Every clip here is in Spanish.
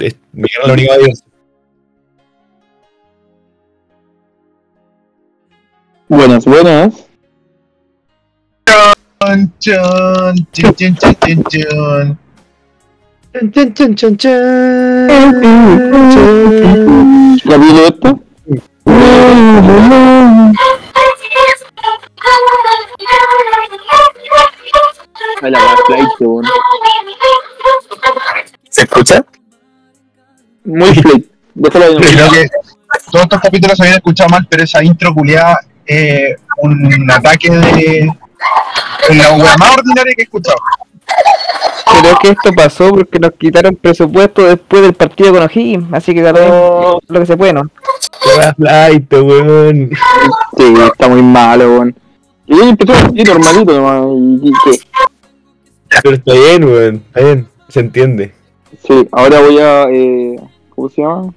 Es- lo único digo. Buenas, buenas. Chan, chan. ¿Capítulo esto? Ay, la weá flight, weón. ¿Se escucha? Muy. Déjalo ahí. Creo que todos estos capítulos se habían escuchado mal, pero esa intro culiada es un ataque de. La wea más ordinaria que he escuchado. Creo que esto pasó porque nos quitaron presupuesto después del partido con O'Higgins, así que tardó lo que se puede, ¿no? Flight, weón. Sí, está muy malo, weón. Y ahí empezó así normalito nomás. Y, Pero está bien, weón. Está bien. Se entiende. sí, ahora voy a. Eh, ¿Cómo se llama?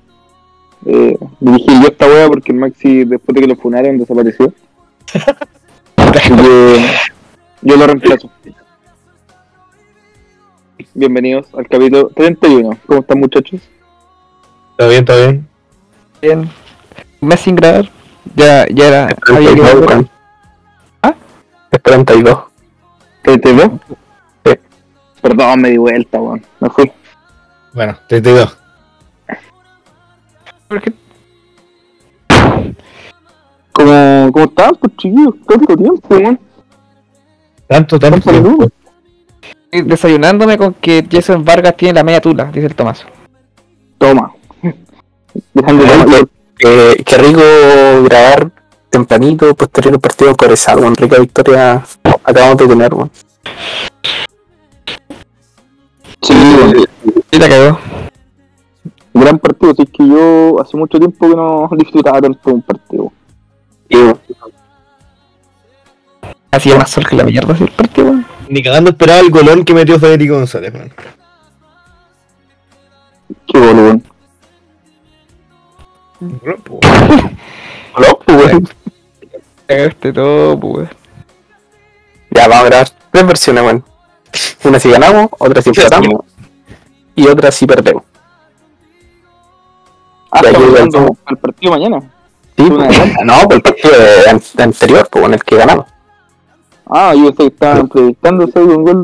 Eh, dirigir yo esta wea porque el Maxi, después de que lo funaron, desapareció. Que yo lo reemplazo. Bienvenidos al capítulo 31. ¿Cómo están, muchachos? Está bien, está bien. Bien. Un mes sin grabar. Ya, ya era. Había que 32, volver. weón. ¿Ah? Es 32. ¿32? Sí. Perdón, me di vuelta, weón. Me fui. Bueno, 32. Porque ¿Cómo, cómo están, pues chiquillos? Tanto tiempo, weón. Tanto, tanto. Tiempo. desayunándome con que Jason Vargas tiene la media tula, dice el Tomás. Toma. Dejando. Eh, qué rico grabar tempranito, posterior al partido Corezal, weón. Rica victoria acabamos de tener, weón. Sí. Y la cagó. Gran partido, así que yo hace mucho tiempo que no disfrutaba tanto un partido. Y, weón, Hacía más sol que la mierda así el partido, weón. Ni cagando esperaba el golón que metió Federico González, weón. Qué boludo. loco, weón. Cagaste todo, pues. Ya, vamos a grabar tres versiones, weón. Una si ganamos, otra si empatamos y otra si perdemos. Ah, jugando al partido mañana. Sí, pues, no, por el partido de- anterior, pues, en el que ganamos. Ah, yo pensé que estaban entrevistándose ahí un gol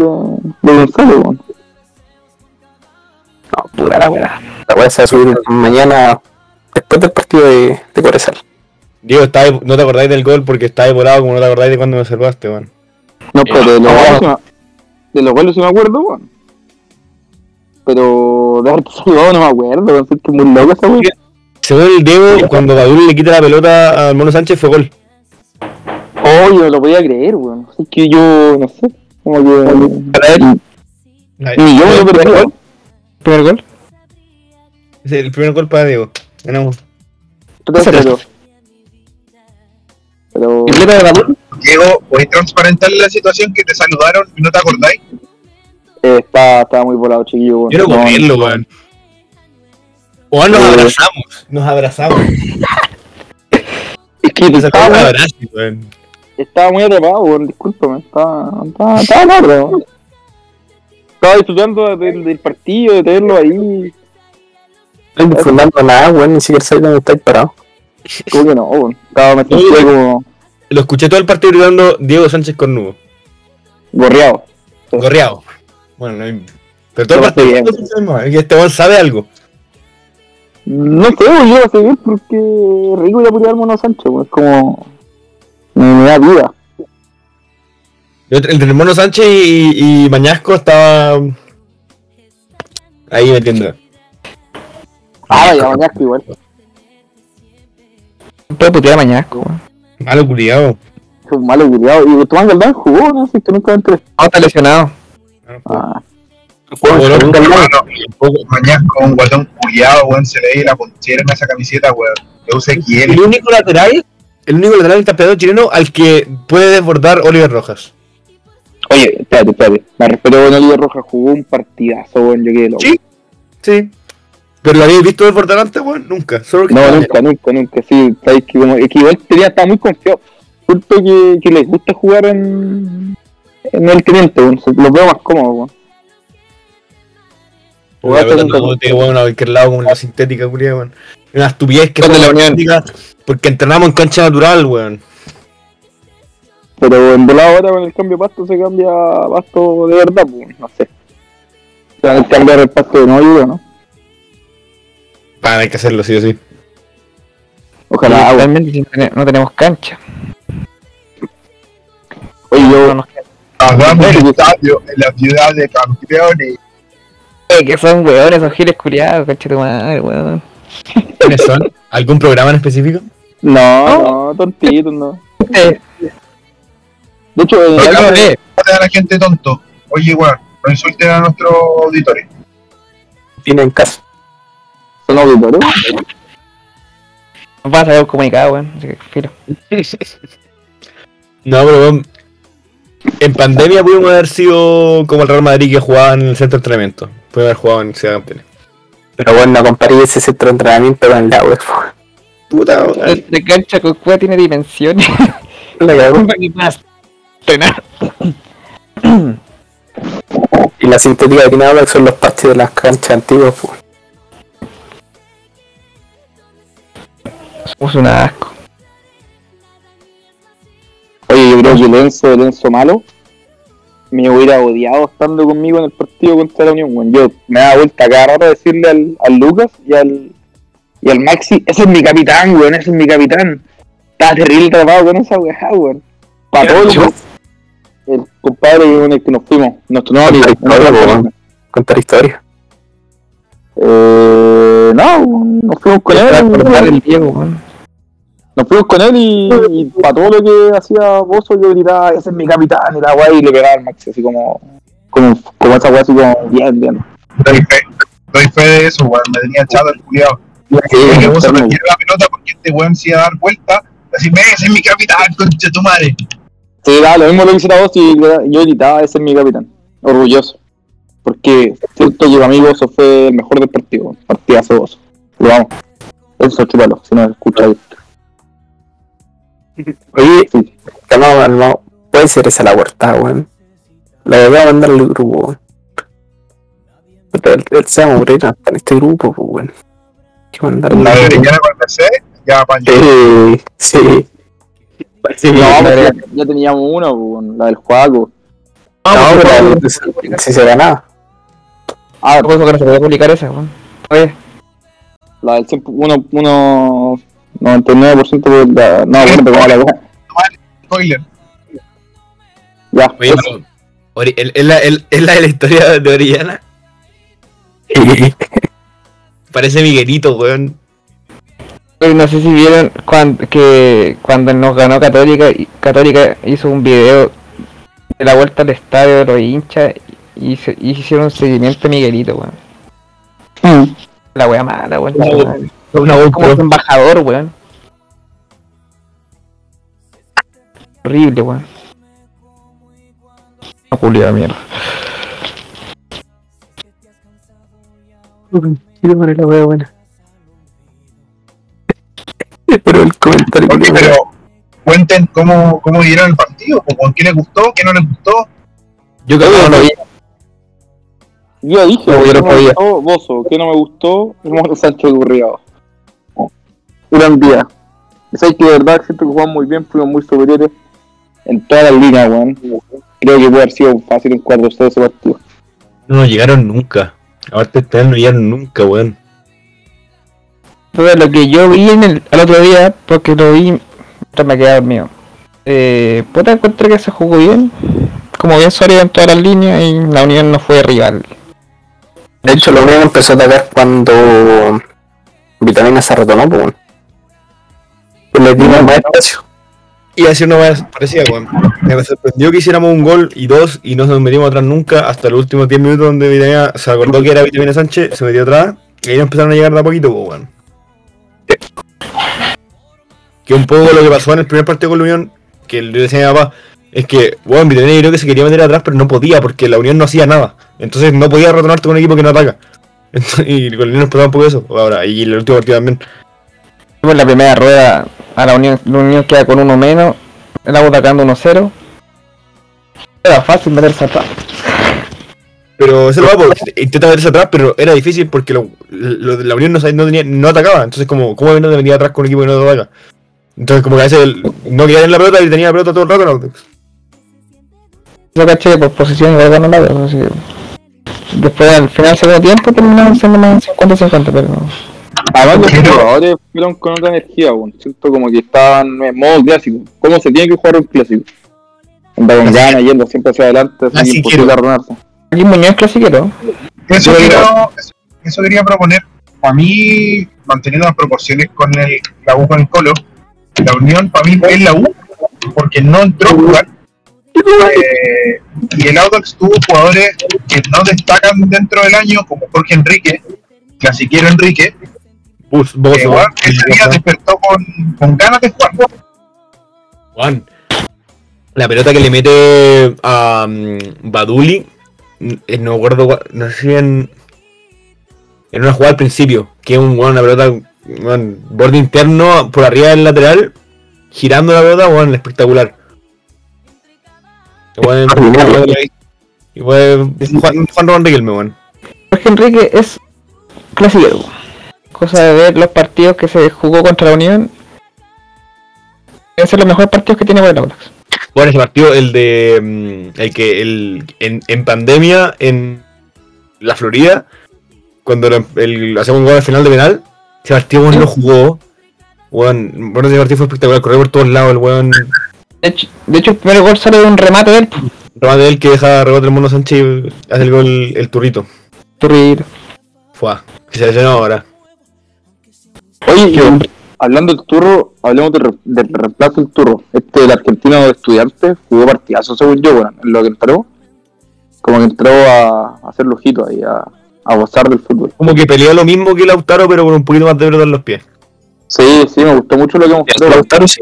de, de Gonzalo, weón. No, pura la weá. La weá se va a subir mañana después del partido de, de Corezal. Diego, está, no te acordáis del gol porque está volado como no te acordáis de cuando me salvaste, weón. No, pero de los no. goles sí me- de los goles sí me acuerdo, weón. Pero de salvado no me acuerdo. Es que muy loco esa weón. Según el Diego, cuando Badul le quita la pelota al Mono Sánchez fue gol. Oh, yo no lo podía creer, weón. Es que yo, no sé, como que... Ni yo me lo perdí, weón. ¿Primer gol? Es el primer gol para Diego. Ganamos. Pero, pero, pero ¿Tripleta de Badul? Diego, ¿podéis transparentar la situación que te saludaron y no te acordáis? Eh, está, está muy volado, chiquillo. weón. Yo no puedo creerlo, weón. Weón, nos Eh. abrazamos. Nos abrazamos. Es que estaba, un muy- abrazo, weón. estaba muy atrapado, weón. Discúlpame. Estaba, estaba, estaba. Estaba disfrutando del, del partido, de tenerlo ahí. No estoy disfrutando nada, weón, ni siquiera sabes dónde estáis parado. ¿Cómo que no, weón? Estaba me sentía Oye. como Lo escuché todo el partido gritando Diego Sánchez Cornudo. gorreado. Gorreado. Bueno, no, pero todo el partido. es que este weón sabe algo. No sé, weón, yo lo sé bien porque rico ya podría Mono Sánchez, weón. Es como. Me, me da vida. Yo, Entre el Mono Sánchez y, y Mañasco estaba. Ahí metiendo. Ah, ya mañana igual. Puede putear a Mañasco, weón. Malo culiado. Es un malo culiado. Y Tomás Galdán jugó, no sé, que nunca entré. No, está lesionado. Ah, Bueno, mañana con un guatón culiado, weón, se le la ponchera en esa camiseta, weón. Yo sé quién. El único lateral. El único lateral del campeonato chileno al que puede desbordar Oliver Rojas. Oye, espérate, espérate. Me respeto con Oliver Rojas, jugó un partidazo, weón. Yo quedé loco. Sí. Sí. Pero lo habéis visto desbordar antes, weón. Nunca. Solo que No, nunca, nunca, nunca. Sí, sabes que, como, es que igual tenía, estaba muy confiado. Siento que, que les gusta jugar en, en el teniente, weón. Los veo más cómodos, weón. La pelota weón, a cualquier lado como en la sintética, culiá, weón. Una estupidez que Con la sintética porque entrenamos en cancha natural, weón. Pero en volado ahora con el cambio de pasto se cambia a pasto de verdad, pues, no sé. Se van a cambiar el pasto de nuevo, ¿no? Van hay que hacerlo, sí o sí. Ojalá, realmente si no tene- no tenemos cancha. Oye, No yo, Hagamos el estadio en la ciudad de campeones. Eh, que son weones, esos giles culiados, conche tu madre, weón. ¿Quiénes son? ¿Algún programa en específico? no, no, tontitos, no. Eh, De hecho, año- eh, a la gente tonto. Oye, weón, no insulten a nuestros auditores. Tienen caso. son auditores. nos va a sacar un comunicado, weón. Así que, filo. No, pero weón, en pandemia pudimos haber sido como el Real Madrid que jugaba en el centro de entrenamiento. Pudimos haber jugado en Ciudad Campeones. Pero bueno, no comparé ese centro de entrenamiento con la web. Puta, weón. De cancha con cueva tiene dimensiones. La cagó. Y la sintética que ahora son los parches de las canchas antiguas. pues. Somos un asco. Yo creo que Lenzo, Lenzo malo, me hubiera odiado estando conmigo en el partido contra la Unión. weón. Yo me daba vuelta cada rato a decirle al, al Lucas y al, y al Maxi, ese es mi capitán, weón, ese es mi capitán. Estaba terrible tratado con esa weá, weón. Para todo el, compadre con el que nos fuimos, nuestro amigo. Contar historia. Eh, no, nos fuimos con él. el Diego, weón. Nos fuimos con él y, y para todo lo que hacía Bozo yo gritaba, ese es mi capitán y la weá y le pegaba al Maxi así como, como, como esa weá así como bien, bien. Doy fe, doy fe de eso, weón. Me tenía echado el culiado. Sí, que vos se enfermo. perdiera la pelota porque este weón se iba a dar vuelta. Así, me ese es mi capitán, concha tu madre. Sí, era lo mismo lo que hiciera vos y yo gritaba, ese es mi capitán. Orgulloso. Porque siento que para mí Bozo fue el mejor del partido. Partidazo Bozo. Lo vamos. Eso, chúpalo, si no escucháis. Oye, calmado, calmado. Puede ser esa la huerta, weón. La voy a mandar al grupo, weón. Pero él, él se va a morir hasta en este grupo, pues, weón. Hay que mandarle La de Orellana con la C, ya apañó. Sí, sí. Sí, No, no, pero, ya, ya teníamos una, pues, la del Juaco. si se ganaba. Ah, Por eso que no se puede publicar esa, weón. Oye, la del 100, uno, uno, 99% de la... No, bueno, pero como la. Spoiler. Ya, Oye, eso. pero, Ori- ¿es la, el- es la de la historia de Orellana? Parece Miguelito, weón. No sé si vieron cuando, que cuando nos ganó Católica, Católica hizo un video de la vuelta al estadio de los hinchas y, se, y hicieron un seguimiento a Miguelito, weón. Mm. La wea mala, weón. Una. Una Como su embajador, weón. Horrible, weón. No, Julio, de mierda. Quiero poner la wea buena. Pero el comentario que pero cuenten cómo, cómo vieron el partido, o con qué les gustó, qué no les gustó. Yo creo que no lo vi. Yo dije, No, yo que no me gustó Bozo, que no me gustó Hermoso Sánchez Gurriado. Gran día. Sabes que de verdad siento que jugamos muy bien, fuimos muy superiores en todas las líneas, weón. Creo que puede haber sido fácil en 4-0 ese partido. No nos llegaron nunca. Aparte, ustedes no llegaron nunca, weón. Entonces, lo que yo vi en el, al otro día, porque lo vi, me quedaba dormido. Eh, puta, encontré que se jugó bien. Como bien sólido en todas las líneas y la Unión no fue rival. De hecho, la Unión empezó a atacar cuando Vitamina se retomó, pues. Le dimos más espacio. Y así una vez parecía, weón. Me sorprendió que hiciéramos un gol y dos y no nos metimos atrás nunca hasta los últimos 10 minutos donde Vitamina se acordó que era Vitamina Sánchez, se metió atrás y ahí empezaron a llegar de a poquito, pues, weón. Que un poco lo que pasó en el primer partido con la Unión, que le decía a mi papá, es que, weón, Vitamina creo que se quería meter atrás, pero no podía porque la Unión no hacía nada. Entonces no podía retornarte con un equipo que no ataca. Entonces, y con la Unión nos pasaba un poco eso. Ahora, y el último partido también. Pues la primera rueda a la Unión, la Unión queda con uno menos, el agua atacando 1-0. Era fácil meterse atrás. Pero eso lo va, intenta meterse atrás, pero era difícil porque lo, lo la Unión no, no, tenía, no atacaba. Entonces, como, ¿cómo no venía atrás con un equipo que no ataca? Entonces, como que a veces el- no quería tener la pelota y tenía la pelota todo el rato. el Audax. Yo caché por posición igual ganó la veo, así Después al final del segundo tiempo terminaron siendo más 50-50, pero Además, los jugadores fueron con otra energía, weón. Siento como que estaban en modo clásico. ¿Cómo se tiene que jugar un clásico? Anda con ganas, yendo siempre hacia adelante, así imposible arruinarse. aquí Muñoz clasiquero. Eso, quiero, eso, eso quería proponer. Para mí, manteniendo las proporciones con el, la U con el Colo, la Unión para mí es la U, porque no entró a jugar. Eh, y el Audax tuvo jugadores que no destacan dentro del año, como Jorge Enrique, clasiquero Enrique, Bus, vos, que igual ese día despertó con, con ganas de jugar. Juan. La pelota que le mete a mm, Baduli, eh, no me acuerdo, cua- no sé si en, en una jugada al principio, que es un, una pelota, borde interno por arriba del lateral, girando la pelota, bueno, espectacular. Igual, Juan, Juan Román Riquelme, weón. Jorge Enrique es clasiquero. Cosa de ver los partidos que se jugó contra la Unión. Deben ser los mejores partidos que tiene por el Audax. Bueno, ese partido, el de. mm, El que. El, en, en pandemia, en la Florida, cuando el, hacemos un gol al final de penal, ese partido weón, lo jugó. Weón, bueno, ese partido fue espectacular, corrió por todos lados, el weón. De hecho, de hecho, el primer gol sale de un remate de él. Remate de él que deja rebote el Mono Sánchez y hace el gol el turrito. Turrito. Fue. Que se lesionó ahora. Oye, hablando del turro, hablemos del, re- del reemplazo del turro. Este, el argentino de estudiante, jugó partidazo según yo, weón, en lo que entró. Como que entró a, a hacer lujito ahí, a, a gozar del fútbol. Como que peleó lo mismo que Lautaro, pero con un poquito más de pelota en los pies. Sí, sí, me gustó mucho lo que mostró. Lautaro sí.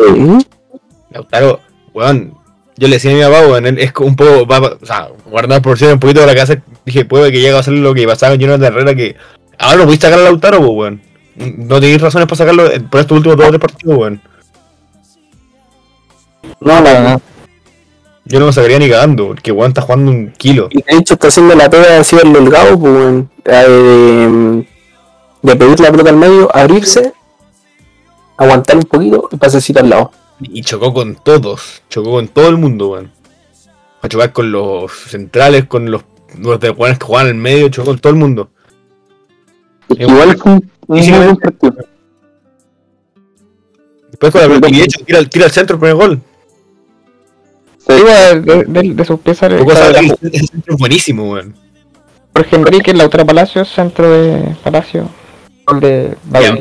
Lautaro, weón, yo le decía a mi papá, weón, él es como un poco, va, o sea, guardar por un poquito de la casa, dije, puede que llegue a hacer lo que pasaba con Jonathan Herrera, que ahora no pudiste sacar a Lautaro, pues, weón. No tenéis razones para sacarlo eh, por estos últimos dos o tres partidos, weón. No, no, no. Yo no me sacaría ni cagando, porque weón está jugando un kilo. Y de hecho está haciendo la pega así el delgado, pues, weón. Eh, de, de pedir la pelota al medio, abrirse, aguantar un poquito y pasecito al lado. Y chocó con todos, chocó con todo el mundo, weón. A chocar con los centrales, con los, los de que juegan el medio, chocó con todo el mundo. Igual fue un, un Y sí, muy me- buen partido. Después con la de hecho, tira, tira al centro el primer gol. Sí. De, de, de sus piezas el centro es buenísimo, weón. Jorge Enrique, Lautaro Palacios, centro de Palacio. Gol de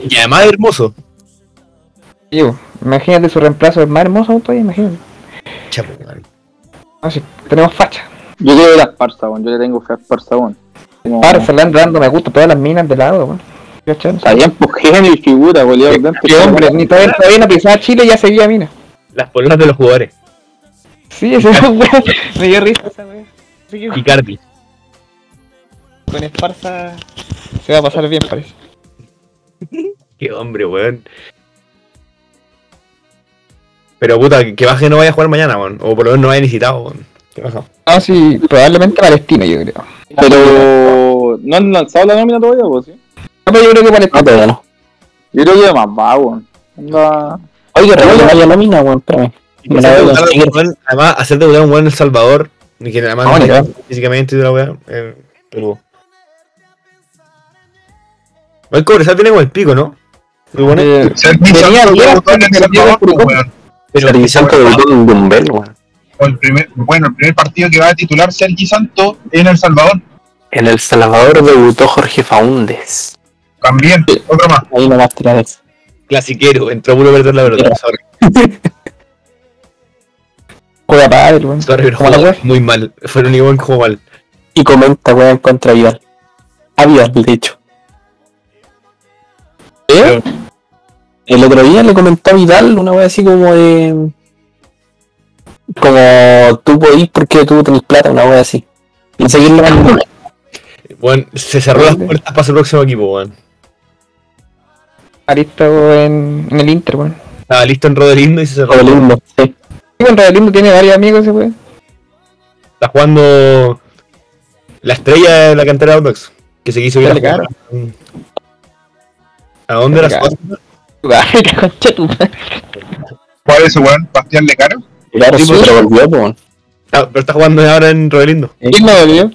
Y, además es hermoso. Digo, imagínate su reemplazo es más hermoso aún todavía, imagínate. Chapo, weón. Así, tenemos facha. Yo la Esparza, weón. Yo le tengo fe a Esparza, weón. Como- Para le anda dando me gusta todas las minas de lado, weón. Pues genio y figura, goleador dentro. Qué hombre, ni todavía, todavía no pisaba Chile y ya seguía mina. Las polonas de los jugadores. Sí, ese weón, me dio risa esa weón. Así que Icardi. con Esparza se va a pasar bien, parece. Qué hombre, weón. Pero puta, que baje no vaya a jugar mañana, weón. O por lo menos no vaya necesitado, weón. ¿Qué pasa? No, sí, probablemente Palestina, yo creo. Pero no han lanzado la nómina todavía, pues sí. No, pero yo creo que Palestina. No, todavía no. Yo creo que más va, weón. Anda- Oye, que no vaya la mina, weón, espérame. Además, hacer debutar a un weón en El Salvador. Y que además Ah, no físicamente y la weá. Eh, pero. El Cobresal tiene como el pico, ¿no? Muy bueno. Eh, Sergi bien, debutó en El Dumbel, weón. O el primer, bueno, el primer partido que va a titular Sergi Santos en El Salvador. En El Salvador debutó Jorge Faúndes. También, otro más. Ahí nomás tirar eso. clasiquero. Entró puro a perder la pelota. Sorry, Juega padre, weón. sorry, pero muy mal. Fue el único weón que jugó mal. Y comenta, weón, contra Vidal. A Vidal, de hecho. ¿Eh? El otro día le comentó a Vidal una wea así como de. Como tú podís porque tú tenés plata, una wea así. Y seguirle mandando. Weón, se cerró las puertas para su próximo equipo, weón. Aristo en, en el Inter, weón. Estaba listo en Rodelindo y se cerró. Todo lindo, sí. Sí, en Rodelindo tiene varios amigos ese weón. Está jugando La estrella de la cantera de Audax. Que se quiso ir a jugar. ¿A dónde era Dale, su Ay, concha tu madre. ¿Cuál es ese weón? ¿Bastián Lecaro? Claro, Sí, sí, pero volvió, po. Ah, pero está jugando ahora en Rodelindo. ¿Quién dolió?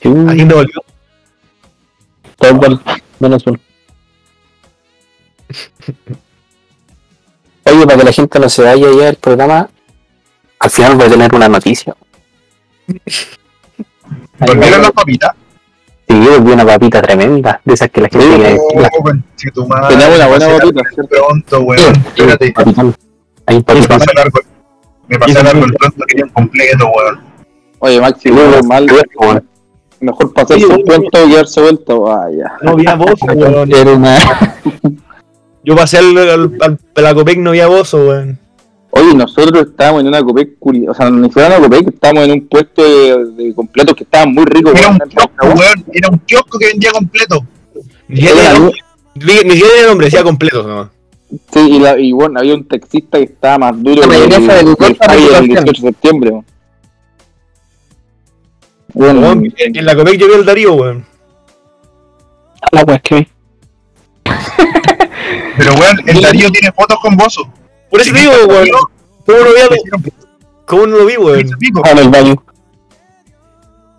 Sí, ¿A quién te volvió? todo menos uno. Oye, para que la gente no se vaya ya del programa, al final voy a tener una noticia. ¿Volvieron las papitas? Sí, volví una papita tremenda, de esas que la gente quiere. Oh, conchetumare, Tenemos una buena papita. Pronto, weón. Espérate. Hay un Me pasé largo. Me pasé largo el pronto, quería un completo, weón. Oye, Maxi, Sí, menos mal. weón. Mejor pasarse un cuento que quedarse vuelto. Vaya. No había voz, weón. Era una. Yo pasé al, al, al Pelacopec, no había voz, weón. Oye, nosotros estábamos en una copec, o sea, ni siquiera una copec, estábamos en un puesto de, de completos que estaban muy ricos. Era un weón. kiosco, weón. Era un kiosco que vendía completo. Ni siquiera Era tenía la- nombre, decía completo nomás. Sí, y, la, y bueno, había un taxista que estaba más duro La que el, de el del reputación. 18 de septiembre. weón. Bueno, en la Copec yo vi al Darío, weón. La wea que vi. Pero, weón, el Darío tiene fotos con Bozo. Por eso digo, weón. ¿Cómo no, vi, ¿Cómo no lo vi, weón? Ah, en el baño.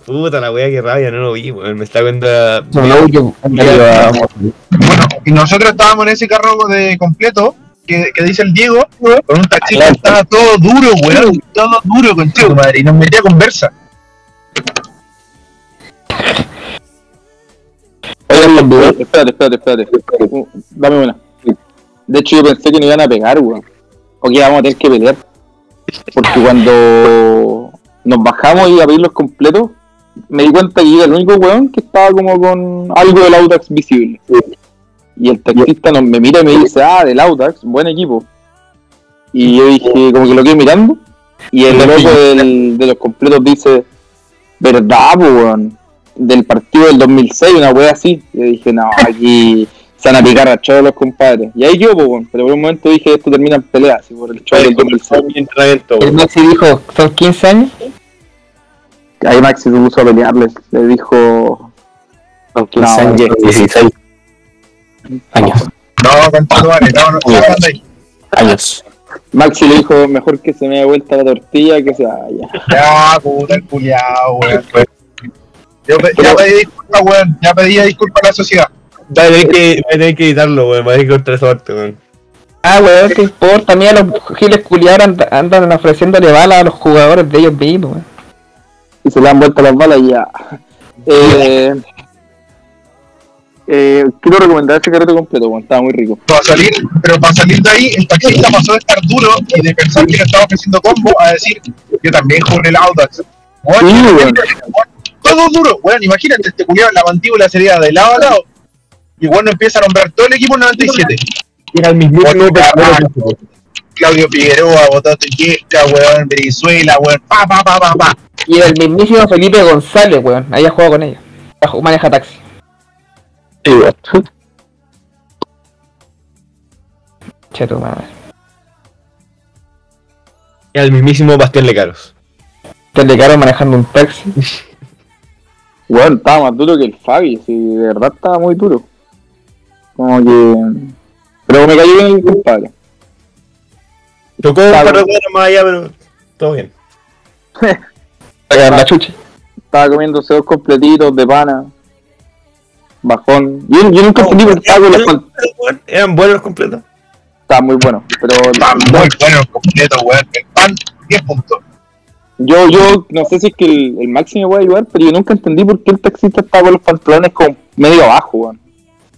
Puta la weá, qué rabia, no lo vi, weón. Me está viendo. No, no, yo. Bueno, y nosotros estábamos en ese carro de completo que, que dice el Diego, con un taxista que estaba todo duro, weón, todo duro con tu madre, y nos metía a conversa. Oye, espérate, espérate, espérate. Dame una. De hecho, yo pensé que nos iban a pegar, weón. O que íbamos a tener que pelear. Porque cuando nos bajamos y a pedir los completos, me di cuenta que era el único weón que estaba como con algo del Audax visible. Y el taxista nos, me mira y me dice, ah, del Audax, buen equipo. Y yo dije, como que lo quedé mirando. Y el loco del- de los completos dice, ¿verdad, weón? Del partido del 2006, una wea así. Y yo dije, no, aquí se van a picar a todos los compadres. Y ahí yo, po, weón. Pero por un momento dije, esto termina en pelea, así por el show del 2006. mi entrenamiento, El. Maxi dijo, son 15 años. Ahí Maxi se puso a pelearle. Le dijo, Con 15 No, años, 16 años. No, con tu madre, no, no, no. Años. Maxi le dijo, mejor que se me dé vuelta la tortilla que se vaya. Ya, puta, el culiao, weón. Yo ya pedí disculpas, weón, ya pedí disculpas a la sociedad. Voy a tener que, voy a tener que editarlo, weón. Voy a tener que cortar esa parte, weón. Ah, weón, ¿qué importa? A mí a los giles culiados andan, andan ofreciéndole balas a los jugadores de ellos mismos, weón. Y se le han vuelto las balas y ya. Eh, eh, quiero recomendar ese carrete completo, weón. Estaba muy rico. Para salir, pero para salir de ahí, el taxista pasó de estar duro y de pensar que le estaba ofreciendo combo a decir, yo también jugué el Audax. Weón, Sí, weón. todo duro, weón, imagínate, este culiao, la mandíbula sería de lado a lado. Y bueno, empieza a nombrar todo el equipo en 97. Era el mismísimo Otro Claudio Figueroa, Botate Yesca, weón, Venezuela, weón, pa, pa, pa, pa, pa. Y el mismísimo Felipe González, weón. Ahí ha jugado con ellos. Maneja taxi. Sí, weón. Che, tu madre. Era el mismísimo Bastián Lecaros. Te le quedaron manejando un taxi. Weón, estaba más duro que el Fabi, sí, de verdad estaba muy duro. Como que. Pero me cayó bien el compadre. Tocó un par de cuadras más allá, pero todo bien. La chucha. Estaba comiéndose dos completitos de pana. Bajón. Yo, yo nunca entendí por qué con los Eran buenos los completos. Estaba muy bueno. Pero Está muy bueno el completo, weón. El pan, 10 puntos. yo, yo no sé si es que el, el Maxi me puede ayudar, pero yo nunca entendí por qué el taxista estaba con los pantalones como medio abajo, weón.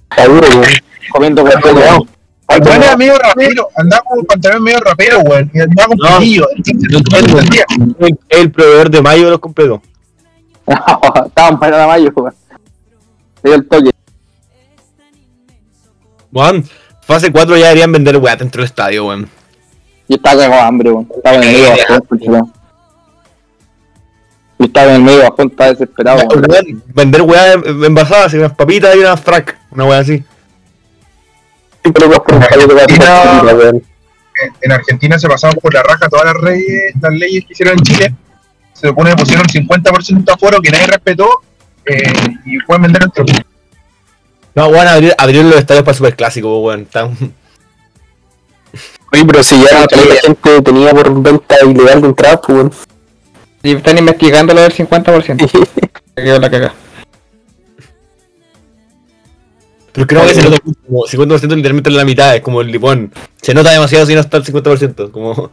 Está duro, weón. Comiendo completo. El weón era medio rapero, andaba con pantalón medio rapero, weón. Y andaba con No. entendía. El, el proveedor de mayo de los completos. Estaban para la mayo, dio el toque. Weón, fase 4 ya deberían vender weá dentro del estadio, weón. Yo estaba de hambre, weón. Estaba en el medio bajón, conchetumare. Yo estaba en el medio bajón, estaba desesperado. weón. Weón, vender weá envasadas, y unas papitas y unas frac. Una weá así. Sí, pero Argentina-. En- En Argentina se pasaron por la raja todas las, reyes, las leyes que hicieron en Chile. se supone que pusieron 50% de aforo que nadie respetó eh, y pueden vender el truco. No, weón, abrir, abrir los estadios para superclásico, weón. Está- Oye, pero si ya la gente tenía por venta ilegal de entrada, pues weón. Y están investigando lo del 50%. Se quedó la cagada. Pero creo que se nota como 50% literalmente en la mitad, es como el lipón. Se nota demasiado si no está el 50%, como...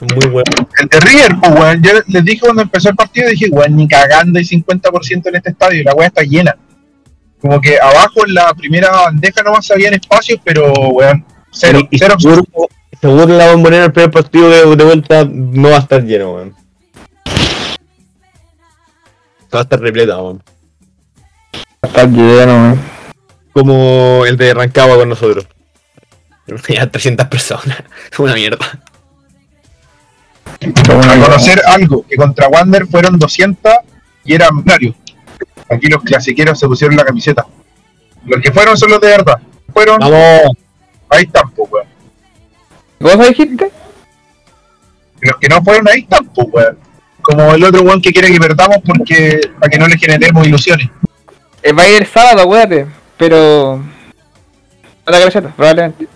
Es muy bueno. El de River, pues, weón. Yo les dije cuando empezó el partido, dije, weón, ni cagando hay 50% en este estadio y la weá está llena. Como que abajo en la primera bandeja nomás habían espacios, pero, weón, cero, Y cero. seguro, seguro la bombonera el primer partido de, de vuelta no va a estar lleno, weón. Va a estar repleta, weón. Está lleno, weón. Como el de Rancagua con nosotros. Ya 300 personas. Es una mierda. A conocer algo, que contra Wander fueron 200 y era millonario. Aquí los clasiqueros se pusieron la camiseta. Los que fueron son los de verdad. Fueron, Vamos. ahí están, pues, weón. ¿Vos dijiste? Los que no fueron, ahí están, pues, weón. Como el otro weón que quiere que perdamos porque para que no le generemos ilusiones. Eh, va a ir el sábado, acuérdate. Pero. A la camiseta, probablemente.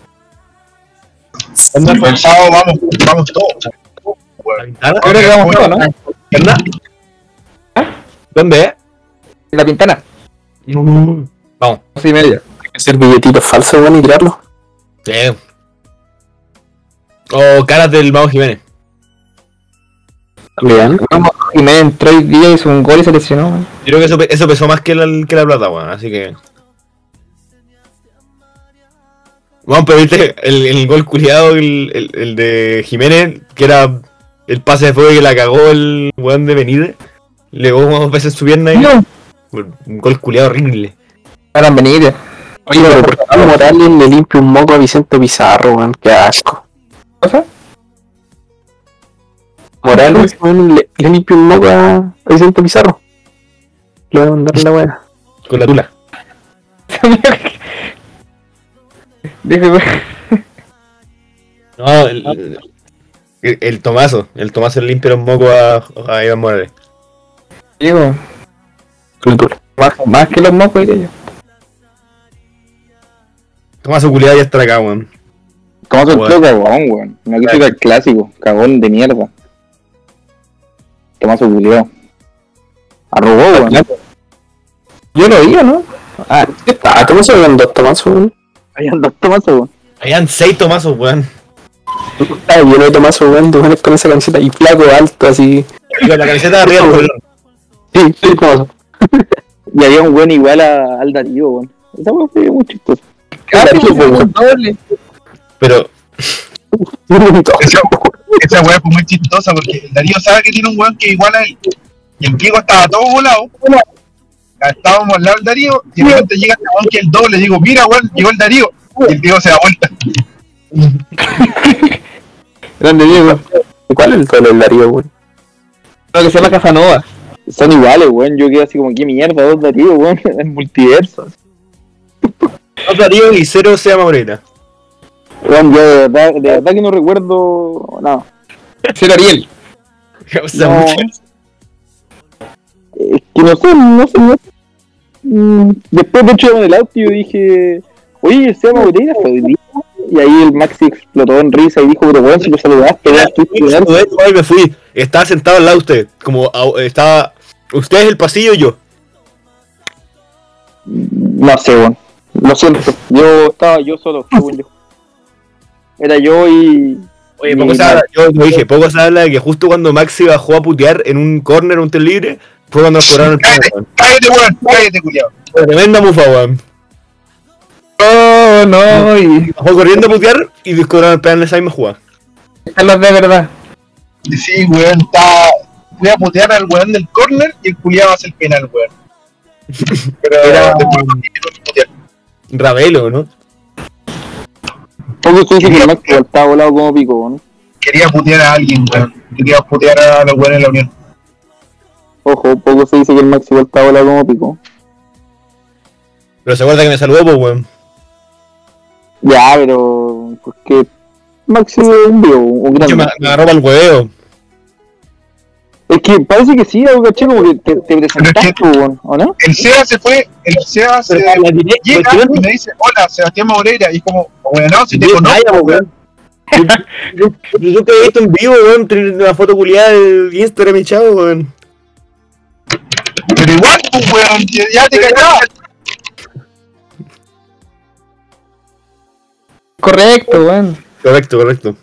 El sábado vamos, vamos todos. Creo que vamos todos, ¿no? ¿Verdad? ¿Dónde es? En la pintana. Vamos. Dos y media. Hay que hacer billetitos falsos, weón, y tirarlos. Sí. O caras del Mago Jiménez. También. Vamos, Jiménez entró hoy día, hizo un gol y se lesionó, weón. Yo creo que eso, eso pesó más que la, que la plata, weón. Así que. Vamos, pero viste el, el gol culiado, el, el, el de Jiménez, que era el pase de fuego que la cagó el weón de Benítez. Le pegó como dos veces su pierna y. Un gol culiado horrible. Para Benítez. Oye, pero ¿por qué Morales le limpia un moco a Vicente Pizarro, weón? Qué asco. ¿Cosa? Morales, weón, le, le limpia un moco a, a Vicente Pizarro. Le voy a mandar la weá. Con la tula. Dije, weón. No, el, el, el Tomaso. El Tomaso le limpia los mocos a, a Iván Morales. Digo, más, más que los mocos, diría yo. Tomaso culiado ya está acá, weón. Tomás el cagón, weón. Una crítica al clásico, cagón de mierda. Tomás culiao. Arrugó, weón. Yo lo vi, ¿o ¿no? Ah, Ah, ¿cómo se ven dos Tomás, weón? Ahí anda Tomás, weón. Habían seis Tomasos, weón. Ah, lleno de Tomás, weón, de con esa camiseta y flaco, alto, así. Y con la camiseta de arriba, weón. Sí, sí, Tomás. Y había un weón igual a, al Darío, weón. Esa weón fue muy chistosa. weón. doble. Pero Esa, esa weá fue muy chistosa porque el Darío sabe que tiene un weón que es igual a él. Y el Diego estaba todo volado. Estábamos al lado del Darío y de repente llega este weón que el doble. Digo, mira weón, llegó el Darío. Y el Diego se da vuelta. Grande Diego. ¿Cuál es el doble del Darío, weón? Lo que se llama Casanova. Son iguales, weón. Yo quedé así como, ¿qué mierda? Dos Darío, weón. El multiverso. dos Darío y cero se llama Morena. Weón, yo de verdad, de verdad que no recuerdo nada. Ser Ariel. Sea, No. mucho. Es que no sé, no sé. no sé. Mm, Después de hecho en el auto yo dije, oye, se llama Moreira, fue hoy día. Y ahí el Maxi explotó en risa y dijo, pero weón, si lo saludaste, weón, estuviste Yo bien". saludé, y me fui. Estaba sentado al lado de usted. Como estaba. Usted es el pasillo y yo. No sé, weón. Lo siento. Yo estaba yo solo, según yo. Era yo y. Oye, y poco se habla, yo lo dije, poco se habla de que justo cuando Maxi bajó a putear en un corner, un tel libre, fue cuando nos cobraron el penal, weón. Cállate weón, cállate culiao. Tremenda mufa, weón. Oh, no, y Bajó corriendo a putear y nos cobraron el penal en esa misma jugada. están los de verdad. Y Sí, weón, está. Voy a putear al weón del corner y el culiao hace el penal, weón. Pero Era- después no quiero putear. Ravelo, ¿no? Poco se que el estaba volado como pico, weón. Quería putear a alguien, weón. Quería putear a los weones de la Unión. Ojo, poco se dice que el Maxi igual estaba volado como pico. Pero se acuerda que me saludó, pues, weón. Ya, pero. Porque. Maxi es un vivo, un Que grande. me, me agarró para el hueveo. Es que parece que sí, algo caché, como que te, te presentaste, weón, ¿o no? El SEA se fue, el SEA se la llega y me dice, hola, Sebastián Moreira, y es como, bueno, no, si te conozco, vaya, weón. Yo, yo, yo te he visto en vivo, weón, una foto culiada de Instagram y chavo, weón. Pero igual, pues, weón, ya- ya te cagabas. Correcto, weón. Correcto, correcto.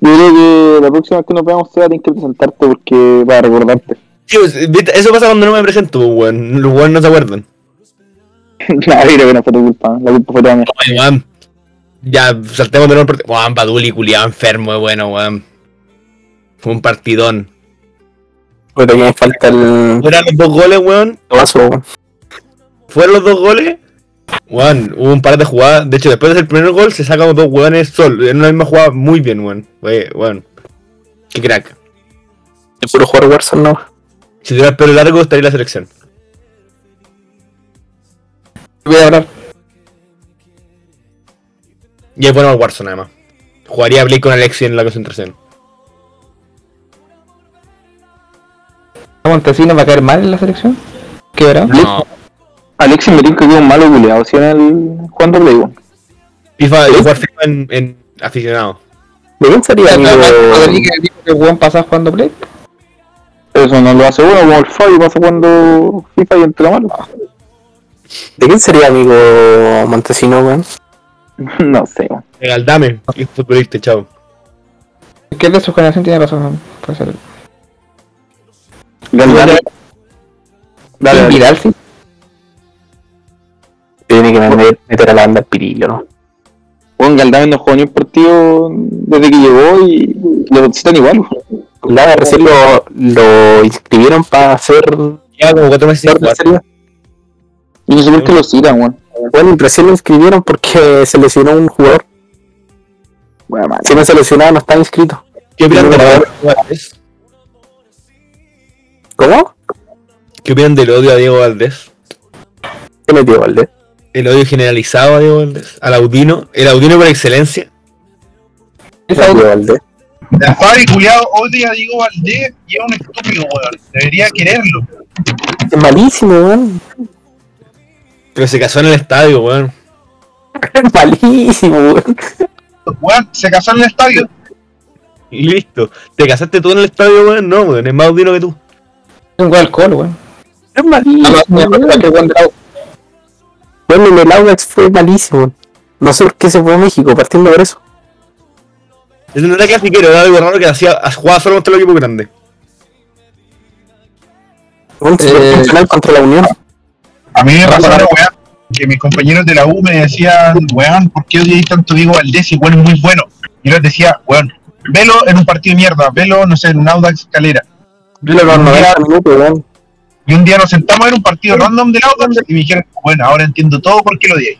Yo creo que la próxima vez que nos veamos, Seba, tienes que presentarte porque para recordarte. Pues, viste, eso pasa cuando no me presento, pues, weón. Los weones no se acuerdan. Nada, creo que no fue tu culpa, la culpa fue toda mía. Oye, weón. Ya, saltemos de nuevo. Weón, Baduli, culiado enfermo, es bueno, weón. Fue un partidón. Puta que me falta el Fueron los dos goles, weón. weón. Fueron los dos goles. Weón, hubo un par de jugadas. De hecho, después del primer gol se sacan dos weones sol. En una misma jugada muy bien, weón. Weón. Qué crack. Es puro jugar Warzone, no. Si tuviera el pelo largo, estaría en la selección. Voy a hablar. Y es bueno al Warzone, además. Jugaría Blake con Alexi en la concentración. Montesino va a caer mal en la selección. ¿Qué verá? No. Alexis me tinca que es un malo culiado, si en el jugando Play, weón. FIFA, FIFA en, en aficionado. ¿De quién sería amigo? Que el weón pasaba jugando Play. Eso no lo hace uno, como el Fabi pasa cuando FIFA y entra malo. ¿De quién sería amigo Montesino, weón? no sé, weón. El Dame, y futbolista, chao. Es es de su generación tiene razón. Puede ser. Dale, dale. Vidal sí. Tiene que meter, meter a la banda pirillo, ¿no? Weón, Galdame no jugó ni un partido desde que llegó y lo están igual. La recién lo, lo inscribieron para hacer. Ya como cuatro meses. Y no sé por qué lo citan, weón. Bueno, recién lo inscribieron porque se lesionó un jugador. Madre. Si no se lesionaba, no estaba inscrito. ¿Qué opinan del odio a Valdés? ¿Cómo? ¿Qué opinan del odio a Diego Valdés? ¿Qué metió Valdés? El odio generalizado a Diego Valdés. Al Audino. El Audino por excelencia. Esa Metió Valdés. El Fabi culiado odia a Diego Valdés y es un estúpido, weón. Debería quererlo. Es malísimo, weón. Pero se casó en el estadio, weón. Es malísimo, weón. Weón, se casó en el estadio. Y listo. ¿Te casaste tú en el estadio, weón? No, weón. Es más Audino que tú. Es un alcohol, weón. Es malísimo. Bueno, en el Audax fue malísimo. No sé por qué se fue a México, partiendo por eso. Ese no era clasiquero, era algo raro que hacía, jugaba solo contra el equipo grande. Eh, contra la Unión. A mí me pasó weá que mis compañeros de la U me decían, weón, ¿por qué odiáis tanto Diego Valdés y weón es muy bueno? Y yo les decía, weón, velo en un partido de mierda, velo, no sé, en un Audax escalera. Velo los 90 minutos, weón. Y un día nos sentamos en un partido random del Audax y me dijeron, bueno, ahora entiendo todo por qué lo odiáis.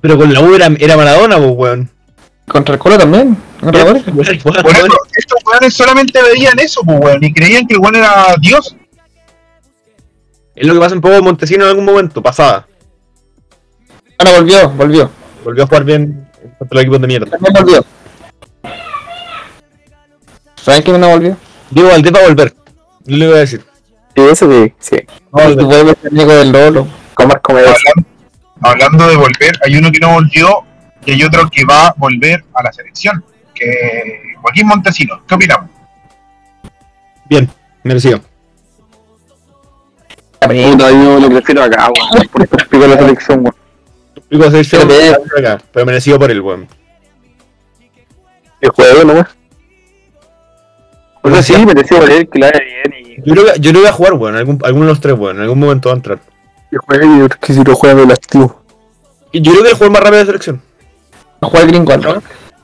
Pero con la U era, era Maradona, pues, weón. Contra el Colo también. Contra. Por eso, estos weones solamente veían eso, pues, weón, y creían que el weón era Dios. Es lo que pasa un poco Montesino en algún momento, pasada. Ah, no, volvió, volvió. Volvió a jugar bien contra los equipos de mierda. También volvió. ¿Saben quién no volvió? Diego Valdés va a volver. Yo le voy a decir. Sí, eso sí, sí. Tu volver. vuelve ser amigo del Lolo. Con Marco Medellín. Hablando, hablando de volver, hay uno que no volvió y hay otro que va a volver a la selección, que Joaquín Montesino. ¿Qué opinamos? Bien, merecido. Puta, yo lo prefiero acá, weón. Por explicar la selección, weón. Pico de selección, Pero merecido por él, weón. El juego, ¿no? O sea, sí, mereció valer que la haga bien y. Yo creo que, yo creo que va a jugar, weón. Algún, alguno de los tres, weón. En algún momento va a entrar. El juego, yo creo que si lo juega del activo. Y yo creo que es el jugador más rápido de selección. Juega el gringo alto.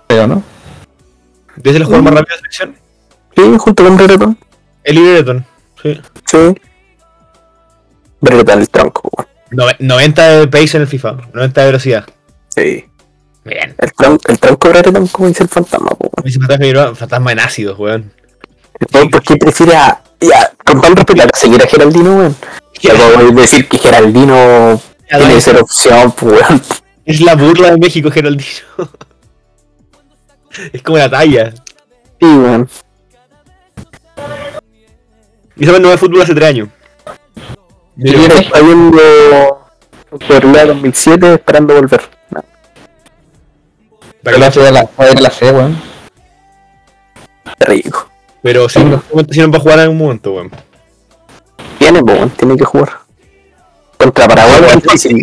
Creo, ¿no? ¿Ves el jugador más rápido de selección? Sí, junto con Brereton. El Brereton. Sí. Sí. Brereton el tronco, weón. Nove- 90 de pace en el FIFA. 90 de velocidad. Sí. Bien. El, tron el tronco Brereton, como dice el fantasma, po, weón. Ese fantasma, fantasma en ácidos, weón. No, ¿Por qué prefiere a. Ya, con todo el respeto, a seguir a Geraldino, weón? Ya puedo decir que Geraldino tiene que ser opción, pues, weón. Es la burla de México, Geraldino. es como la talla. Sí, weón. Y saben no ve fútbol hace tres años. Y yo está viendo Torlea 2007 esperando volver. No, Pero la C, la, a la C, weón. rico. Pero si no si no va a jugar en algún momento, weón. Tiene, weón, tiene que jugar. Contra Paraguay es difícil.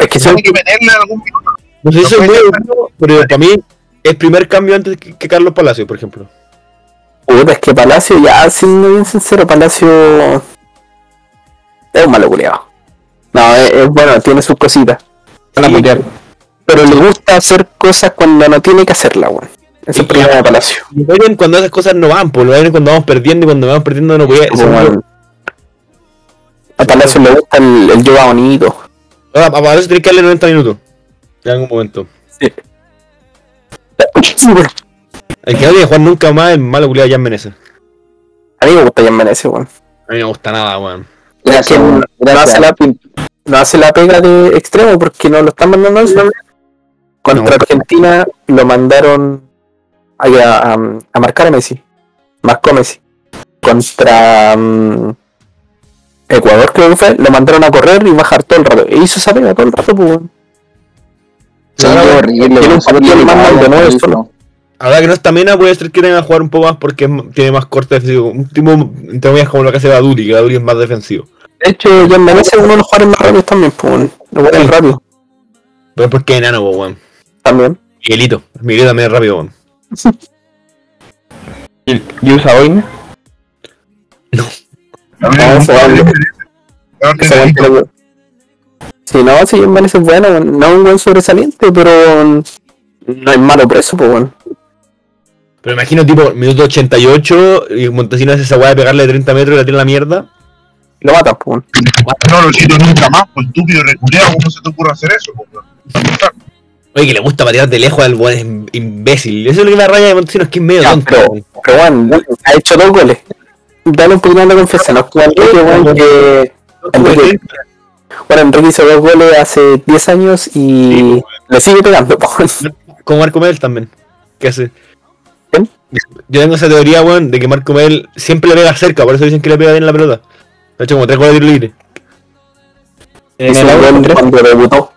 Es que tiene son- que meterle algún minuto. No sé si es muy bueno, pero para mí es primer cambio antes que, que Carlos Palacio, por ejemplo. Puta, es que Palacio, ya siendo bien sincero, Palacio es un malo culiado. No, es, es bueno, tiene sus cositas. Sí. Pero le gusta hacer cosas cuando no tiene que hacerlas, weón. Ese es problema ya. de Palacio. Y lo ven cuando esas cosas no van, pues lo ven cuando vamos perdiendo y cuando vamos perdiendo no no- weón, a Palacio le gusta el, el yoga bonito. a, a Palacio tenés que darle 90 minutos. En algún momento. Sí. El que no tiene que jugar nunca más es malo culiado ya en Menezes. A mí me gusta Jan Menezes, weón. A mí no me gusta nada, weón. Es que no, no hace la, no hace la pega de extremo porque no lo están mandando al Contra No. Argentina lo mandaron a, a, a marcar a Messi. Marcó a Messi. Contra mm, Ecuador, creo que fue, lo mandaron a correr y bajar todo el rato. E hizo esa pega todo el rato, pues. Ahora, que no está Mena, puede ser que tenga que jugar un poco más porque tiene más corte defensivo. Un tipo, entre comillas, como lo que hace Baduri, que Baduri es más defensivo. De hecho, Jan Menezes es uno de los jugadores más rápidos también, pues. Lo bueno es rápido Pero es porque es enano, po, weón. también. Miguelito. Miguelito también es rápido, weón. Y, y usa Boina. No, la weón. Sí, no, sí, Jan Menezes es bueno, no es un buen sobresaliente, pero no es malo por eso, pues. weón. Pero imagino, tipo, minuto 88 y Montesinos hace esa weá de pegarle de 30 metros y la tira a la mierda. Lo matan, pues. weón. No lo cito nunca más, pues estúpido reculeado, ¿cómo se te ocurre hacer eso? pues, weón? Oye, que le gusta patear de lejos al weón, es imbécil. Eso es lo que me raya de Montesinos, que es medio Ya, tonto. pero, ha hecho dos goles. Dale un poquito más de confianza, no es Enrique, weón, que... Enrique, bueno, Enrique hizo dos goles hace 10 años y le sigue pegando. Como Marco Mel también. ¿Qué hace? ¿Quién? Yo tengo esa teoría, weón, de que Marco Mel siempre le pega cerca, por eso dicen que le pega bien la pelota. Ha hecho como tres goles de tiro libre. En el tres- cuando debutó.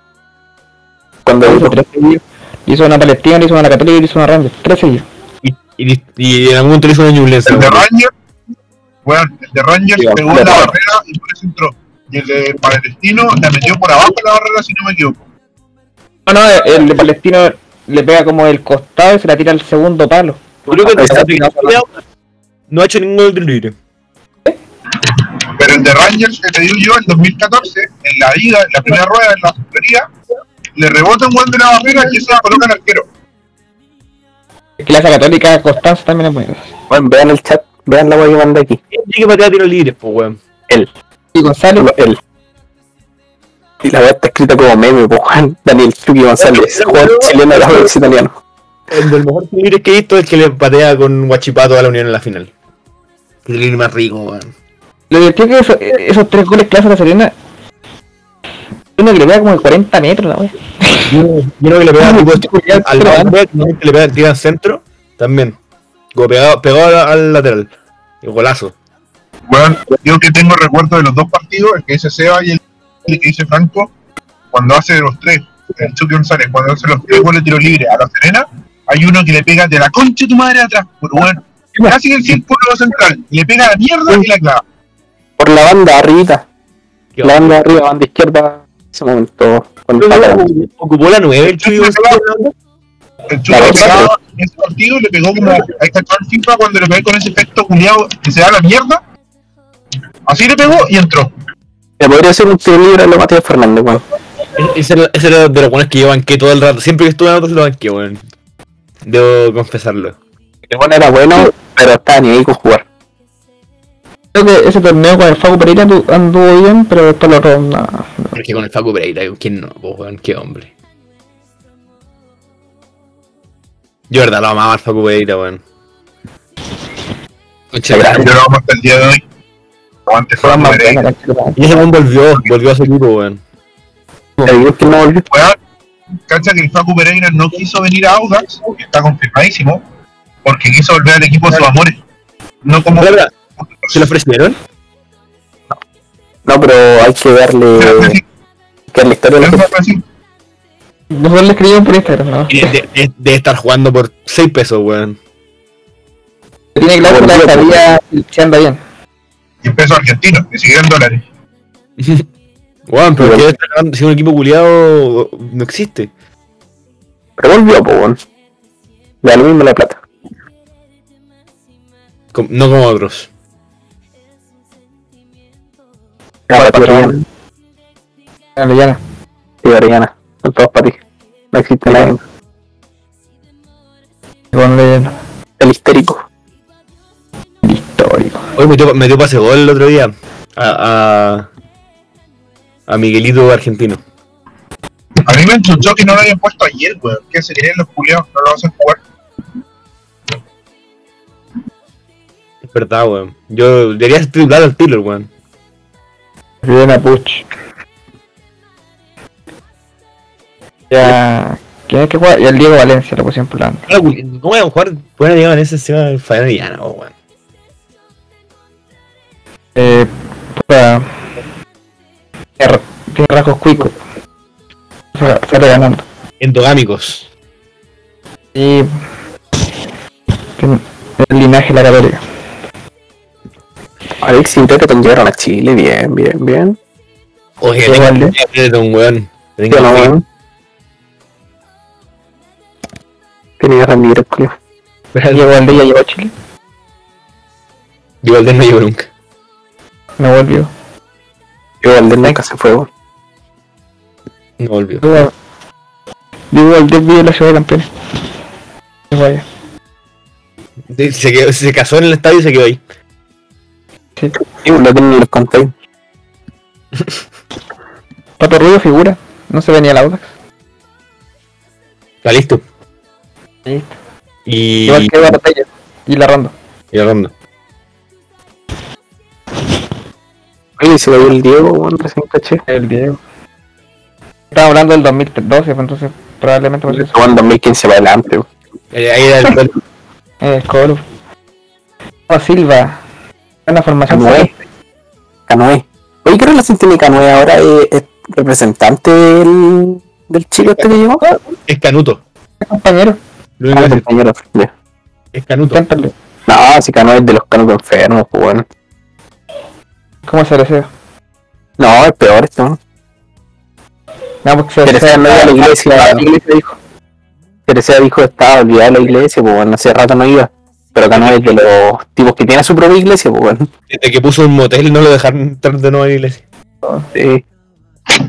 Cuando hizo tres seguidos. Hizo una Palestina, le hizo una Católica y le hizo una Rangers. Tres seguidos. Y, y, y en algún momento le hizo una Ñublense. El de. Rangers, bueno, el de Rangers Sí, pegó en la barrera y por eso entró. Y el de Palestino la metió por abajo la barrera, si no me equivoco. No, no, el de Palestino le pega como el costado y se la tira al segundo palo. Creo que no ha hecho ningún gol libre. Pero el de Rangers que te digo yo, en 2014, en la ida, en la primera rueda, en la superioridad, le rebota un gol de la barrera y eso coloca al arquero. Es que la Católica Constanza también es buena. Bueno, vean el chat, vean la weá que mandé aquí. ¿Quién tiene que patear tiros libres, pues, weón? Y González, Él. Y la weá está escrita como meme, po, Juan. Daniel Chucky González, jugador chileno de los italiano. El del mejor tiro libre que he visto es el que le patea con Guachipato a la Unión en la final. El tiro libre más rico, weón. lo divertido que eso- esos tres goles que hace la Serena. Uno que le pega como de 40 metros, la wea. Creo que le pega al lateral, que le pega, tira al centro, también. Como pegado, pegado al, al lateral. El golazo. Bueno, yo que tengo recuerdo de los dos partidos, el que dice Seba y el, el que dice Franco, cuando hace los tres, el Chucky González, cuando hace los tres goles de tiro libre a la Serena, hay uno que le pega de la concha de tu madre atrás, pero bueno, casi en el círculo central, le pega a la mierda y la clava. Por la banda arriba. La banda arriba, banda izquierda. En ese momento. Cuando Creo que estaba- Ocupó la 9 el Chuy González. El pegaba en ese partido, le pegó como, ahí está el FIFA cuando le pegó con ese efecto culiado que se da la mierda, así le pegó y entró. Le podría ser un tiro libre a lo Matías Fernández, weón. Ese era, ese era de los buenos que yo banqué todo el rato. Siempre que estuve en auto se lo banqué, weón. Debo confesarlo. El bueno era bueno, pero estaba ni ahí con jugar. Creo que ese torneo con el Facu Pereira andu- anduvo bien, pero después lo otro, nada. Porque con el Facu Pereira, ¿con quién no? Pues, qué hombre. Yo, verdad, lo amaba al Facu Pereira, weón. Yo lo vamos hasta el día de hoy. Aguante Pereira. Y ese weón volvió, volvió a su equipo, weón. El no volvió. Cacha que el Facu Pereira no quiso venir a Audax, que está confirmadísimo, porque quiso volver al equipo de sus amores. No como Ahora, ¿Se lo ofrecieron? No, pero hay que darle. Que historia la era fácil. Nosotros le escribimos por Instagram, ¿no? De, de- de estar jugando por 6 pesos, weón. Tiene cláusula de estadía si anda bien. Y pesos argentinos, ni siquiera en dólares. Weón, pero que si un equipo culiado no existe. Pero volvió, pues, weón. Da lo mismo la plata. Com- no como otros. Para ti, la llana. Sí, Orellana. Son todos para ti. No existe nadie. Con El histérico. histórico. Hoy metió, metió pase gol el otro día. A, a, a Miguelito argentino. A mí me enchuchó que no lo hayan puesto ayer, weón. ¿Qué se creen los culiados? No lo hacen jugar. Es verdad, weón. Yo debería triplar al Tiller, weón. Bien a Puch. Ya. ¿Quién es que juega? Y el Diego Valencia lo pusieron por la banda. ¿Cómo van a jugar? Llegar en ese encima del Fabián Villana, weón. Eh. Puta. Tiene ra- Tiene rasgos cuicos. Sa- Sale ganando. Endogámicos. Y. El linaje de la católica. Alex y Brereton llegaron a Chile. Bien, bien, bien. Oye, tengo grande. que un weón. Tengo que- weón. Tenía Ramírez, creo. Llegó día, llegó a Chile. Igual de no llevo nunca. No volvió. Yo Valdés nunca se fue, weón. No volvió. Llegó llegó de la ciudad de campeones. Llegó. Se, se quedó- se casó en el estadio y se quedó ahí. Sí, lo tienen en los containers. Pato Rubio figura. No se venía la Audax. Está listo. Listo. Y. Igual que Bartella. Y la ronda. y Arrondo. Oye, se cayó el Diego, weón, recién caché. El Diego. Estaba hablando del 2012, pues entonces probablemente por eso. En 2015 para adelante, weón. Eh, Ahí era el gol. Eh, Colo. Oh, Silva. Buena formación. Canoé. Canoé. Oye, ¿qué relación tiene Canoé ahora? ¿Es, es representante del, del Chile este que llegó? Es Canuto. compañero. Lo Ah, compañero. Es Canuto. Cántale. No, si Canoé es de los canutos enfermos, pues bueno. ¿Cómo se desea? No, es peor esto, ¿no? No, porque se Teresa no iba a la iglesia. La iglesia dijo. Teresa dijo que estaba olvidada de la iglesia, pues bueno, hace rato no iba. Pero Canoé es de los tipos que tiene su propia iglesia, pues bueno. Desde que puso un motel no lo dejaron entrar de nuevo a la iglesia. Sí.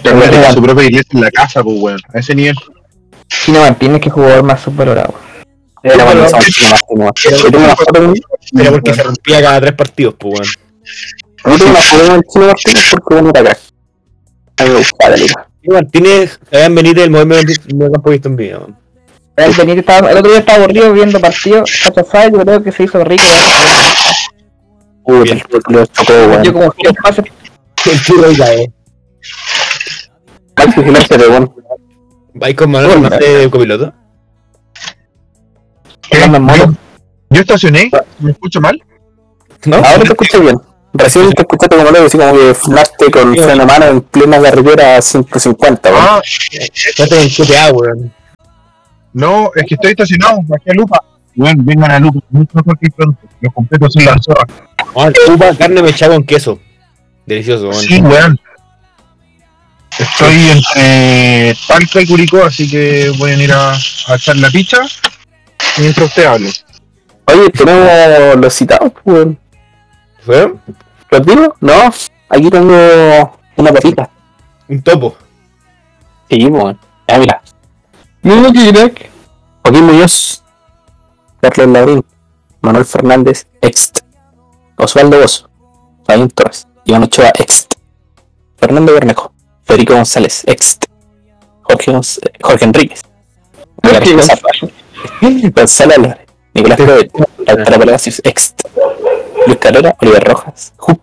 Pero tiene su propia iglesia en la casa, pues, weón. A ese nivel. Chino Martínez, que jugador más superorado. Era pero- estaba más Yo tengo una foto con Pero porque se rompía cada tres partidos, pues weón. yo tengo una foto con el chino Martínez porque bueno era acá. A mí me gustaba la liga. Y Martínez, Fabián Benítez, el modelo de campo visto en video. Weón. El, Benítez estaba, el otro día estaba aburrido viendo partidos. Cachazá, yo creo que se hizo rico. Uy, Bien. el lo chocó, weón. Yo como que pases El churro ya, eh. Max Vigilancia de bueno. ¿Vais con Manuel Fernández de copiloto? jugando en moto. Yo estacioné, ¿me escucho mal? ¿No? Ahora te escucho bien. Recién te escuchaste como lo así como que frenaste con freno mano en plena carretera a 150, weón. Ah, Fíjate en GTA, weón. No, es que estoy estacionado, bajé a Lupa. Weón, vengan a Lupa, mucho mejor que pronto. Los completos son la zorra. Ah, uva, carne mechada con queso. Delicioso, weón. Sí, weón. Estoy entre Talca y Curicó, así que voy a ir a, a echar la picha mientras usted hable. Oye, tenemos los citados, pues, weón. ¿Fueron? ¿Los digo? No. Aquí tengo una papita. Un topo. Sí, weón. Ya, mira. No, que crack. Joaquín Muñoz, Carlos Labrín, Manuel Fernández, ext. Osvaldo Bozo, Fabián Torres, Iván Ochoa, ext. Fernando Bermejo, Federico González, ext. Jorge, Gonz- Jorge Enríquez, Jorge Gonzalo Álvarez, Nicolás Provet, Lautaro Palacios, ext. Luis Carrera, Oliver Rojas, Jup,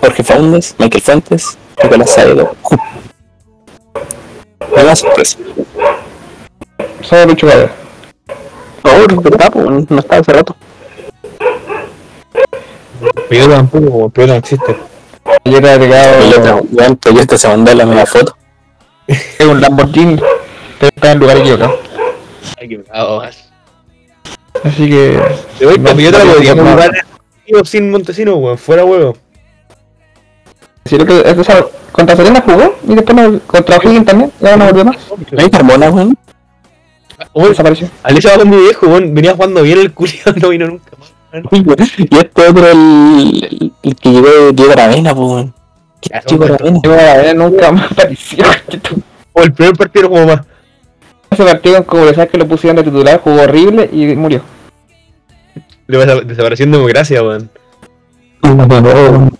Jorge Faúndez, Michael Fuentes, Nicolás Saedo, Jup. Sorpresa. Solo Lucho Gabriel. Oh, ¿verdad? No estaba hace rato. Toyota tampoco. Toyota no existe. Yo era agregado weón, Toyota se mandó la media foto. es un Lamborghini, pero está en lugar equivocado. Bravo, Así que. Te voy con no. jugar en- sin Montesino, weón. Fuera huevo. Si lo que, o sea, contra Serena jugó y después contra O'Higgins también, ya no volvió más. ¿No hay Carmona, weón? Oye, Desapareció. Alexa va con mi viejo, weón. Venía jugando bien el culiado, no vino nunca más. Y este otro, el, el, el que llegó de Diego Aravena, pues, weón. ¿Qué Ya, Diego Aravena? La verdad nunca más apareció. O el primer partido como más. Ese partido en Cobresal que lo pusieron de titular, jugó horrible y murió. Desapareció en democracia, weón. No, no, no.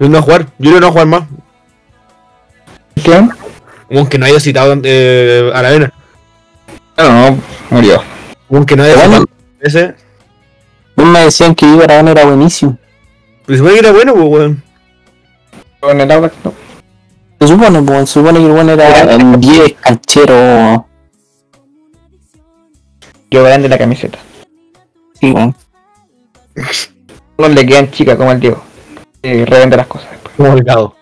Yo no a jugar, yo no voy a jugar más. ¿Qué? Como que no haya citado eh, a la vena. No, no, murió. Como que no haya Bueno. citado ese. Me decían que Diego Aravena era buenísimo. Pues se supone que era bueno, pues, weón. Con el Audax no. Se supone, pues, se supone que el bueno era el 10 canchero. Yo grande la camiseta. Sí, weón. No le quedan chicas como el Diego. Y revende las cosas después. Como delgado.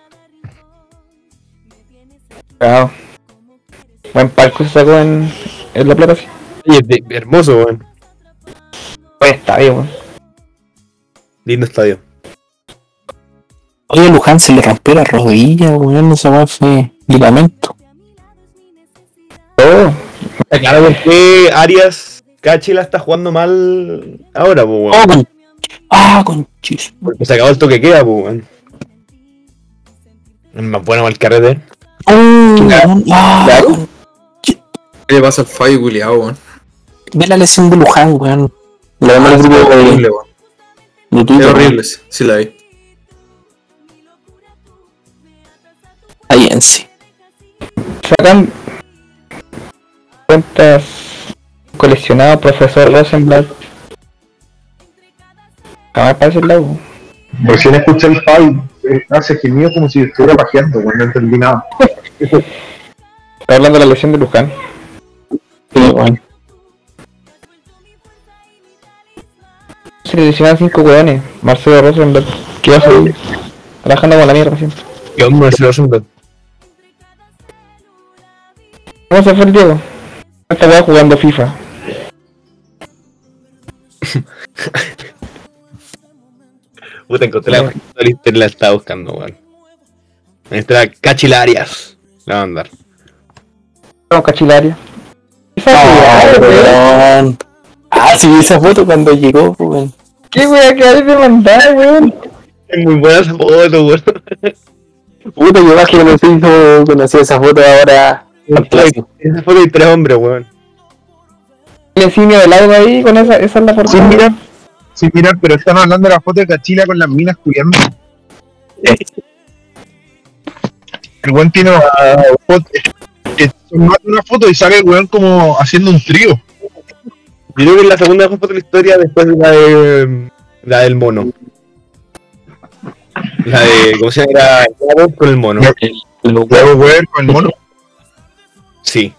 Buen palco se sacó en, en la plata, sí. De- hermoso, weón. Buen estadio, weón. Lindo estadio. Oye, Luján se le rompió la rodilla, weón. Esa weón fue ligamento. Oh, claro por qué Arias Cachi la está jugando mal ahora, pues, weón. Oh, con... Ah, con chis. Porque se acabó el toque queda, pues, weón. Es más bueno el carrete. Oh, weón. Claro. con- ¿Qué le pasa al fallo culiado, weón? Ve la lesión de Luján, weón. La el grupo Es de, horrible, weón. Es horrible, sí, sí la vi. Ahí en sí. sacan cuentas coleccionado profesor Rosenblatt. Jamás parece el lago. Recién escuché el Javi, eh, hace gemido como si estuviera pajeando, güey, no entendí nada. Está hablando de la lesión de Luján. Sí, weón. Se le lesionaron cinco hueones. Marcelo Rosenblatt, que va a salir trabajando con la mierda siempre. ¿Qué onda, Marcelo Rosenblatt? ¿Cómo se fue el Diego? Esta weá jugando FIFA. Puta, encontré la internet, la estaba buscando, weón. Está Cachilarias. La va a mandar. Vamos cachilaria. Ah, weón. weón. Ah, sí, vi esa foto cuando llegó, pues, weón. ¿Qué weá que hay de mandar, weón? Es muy buena esa foto, weón. Puta, yo más que conocí, no conocí esa foto ahora. Esa foto de tres hombres, weón. El insignia del lago ahí con esa, esa es la Sin portada. mirar, sin mirar, pero están hablando de la foto de Cachila con las minas culiando. El weón tiene una una foto y sale el weón como haciendo un trío. Yo creo que es la segunda mejor foto de la historia después de la de. La del mono. La de. ¿Cómo se llama? Era Gabo con el mono. Luego weón con el mono. Sí.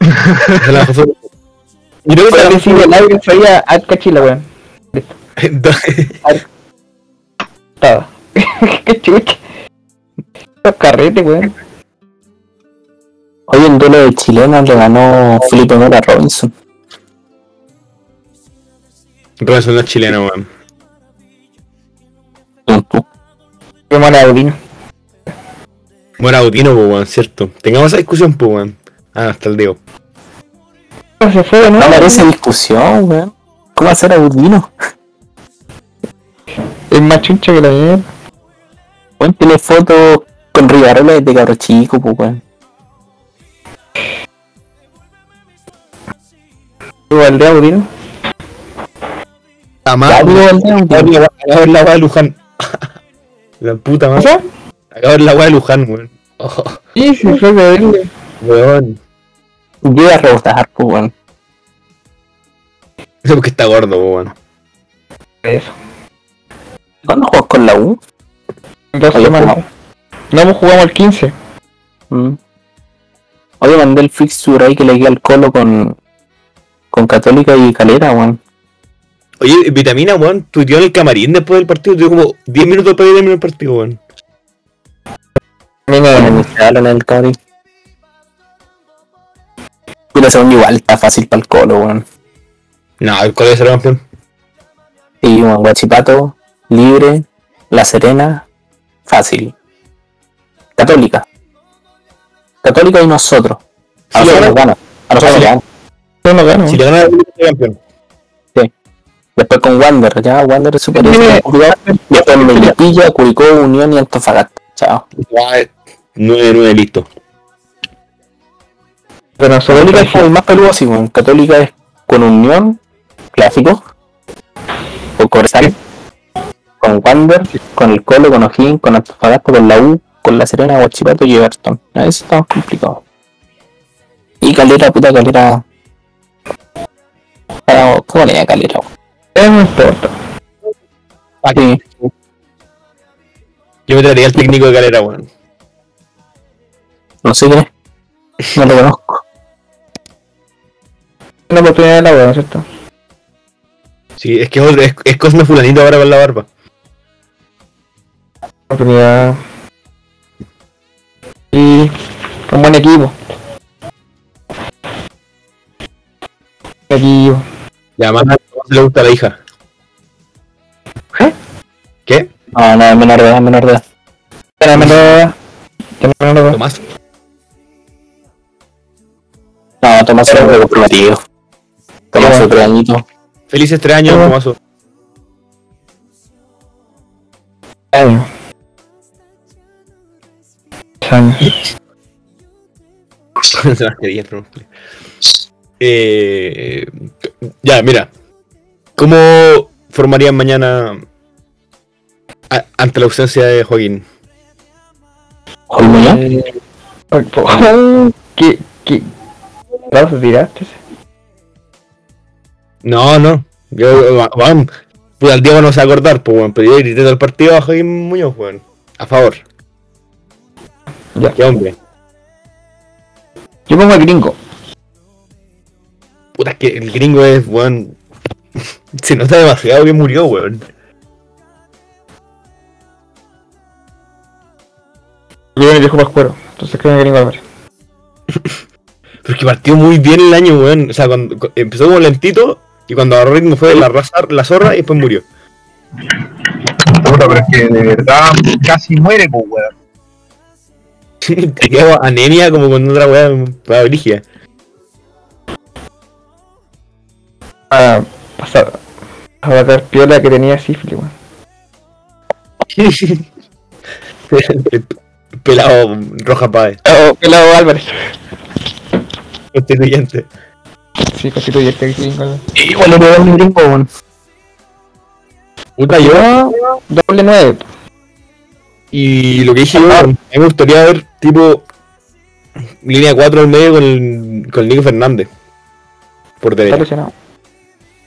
Esa es la mejor foto. Yo creo que el insignia del lago que traía a cachila, weón. Estaba. Qué chucha. Los carretes, weón. Hoy en duelo de chilenos le ganó Felipe Mora Robinson. Robinson no es chileno, weón. Qué mala Audino. Mora Autino, pues, weón, cierto. Tengamos esa discusión, pues, weón. Ah, hasta el Diego. Se fue No merece discusión, weón. ¿Cómo hacer a Udino? Es más chuncha que la mierda. Weón tiene fotos con Rivarola desde cabro chico, pues, weón. Ya, digo, el Acabo de la- de ver la weá de Luján. La puta ¿O madre. Acabo de la weá de Luján, weón. Sí, sí, weón. A rebotar, pues, weón. Eso porque está gordo, weón. Eso. ¿Cuándo juegas con la U? Dos semanas. No, pues jugamos el 15. Mm. Oye, mandé el fixture ahí que le queda al colo con con Católica y Calera, weón. Oye, Vitamina, weón, tuiteó en el camarín después del partido. Tuvo como 10 minutos para terminar el partido, weón. Me iniciaron en el camarín. Puta, según igual está fácil para el colo, weón. No, el colegio será campeón. Y weón, Guachipato, Libre, La Serena, fácil. Católica. Católica y nosotros. A Sí, nosotros nos gana. A nosotros Sí. nos gana. No gano. Si le gana el será campeón. Después con Wander, ya Wander es superior. Después Melipilla, Curicó, Unión y Antofagasta. Chao. Ya, eh, 9-9, listo. Pero nosotros Católica es como el más peludo así, weón. Católica es con Unión, clásico. Con Corsal. Con Wander, con el Colo, con O'Higgins, con Antofagasta, con la U, con La Serena, Guachipato y Everton. A eso está complicado. Y Calera, puta Calera. Pero, ¿Cómo le da Calera? weón? No importa. Sí. Yo me traería al técnico de calera, weón. No sé quién es. No lo conozco. Una oportunidad de la wea, ¿no es cierto? Sí, es que es, es Cosme Fulanito ahora con la barba. Oportunidad. Y un buen equipo. Equipo. Y además, ¿cómo se le gusta a la hija? ¿Qué? ¿Qué? No, no, es menor de edad, es menor de edad. Ya no me lo. Ya no me lo. Tomás. No, Tomás es un comprometido. Tomás otro añito. Felices tres años. Tomaso. Año. Eh, ya, mira. ¿Cómo formarían mañana a- ante la ausencia de Joaquín? Ya. Eh, ¿Qué? ¿Qué? ¿Vas tiraste? No, no. Yo, va- van. Pues al Diego no se va a acordar, pues, weón. Pero yo grité todo el partido a Joaquín Muñoz, weón. A favor. Ya. Qué hombre. Yo pongo al gringo. Puta, es que el gringo es, weón. Se nota demasiado que murió, weón. Yo me dijo Pascuero. Entonces creo que gringo Álvarez. Pero es que partió muy bien el año, weón. O sea, cuando, cu- empezó como lentito y cuando agarró ritmo fue la, raza, la zorra y después murió. Puta, pero es que de verdad casi muere, pues, weón. Te quedó anemia como con otra weá, weá brígida. Ah, pasar. A ver, piola que tenía sífilis, weón. El Pelado Roja Páez, Oh, pelado Álvarez. constituyente. Sí, constituyente gringo. Igual le pegó un gringo, weón. Puta, yo. Yo, doble nueve. Y lo que dije yo, a mí me gustaría ver tipo línea 4 al medio con el, con el Nico Fernández. Por Está derecha. lesionado.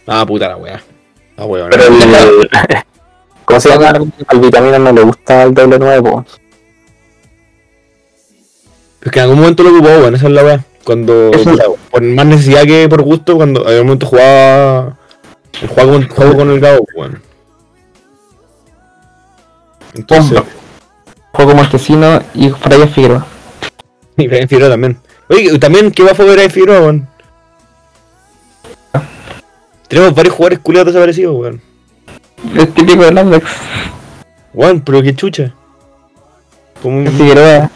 Ah, puta la weá. Ah, weón. Pero el. ¿Cómo se llama? Al vitamina no le gusta el doble nuevo. Es que en algún momento lo ocupó, weón, esa es la weá. Cuando, Eso- puta, por más necesidad que por gusto, cuando en algún momento jugaba. Jugaba con, jugaba con el Gabo, weón. Entonces, Juego Montesino y Brian Figueroa. y Brian Figueroa también. Oye, también, ¿qué va a fue Brian Figueroa, weón? Tenemos varios jugadores culiados desaparecidos, weón. Es típico del Atlas. Weón, pero qué chucha. Como Figueroa.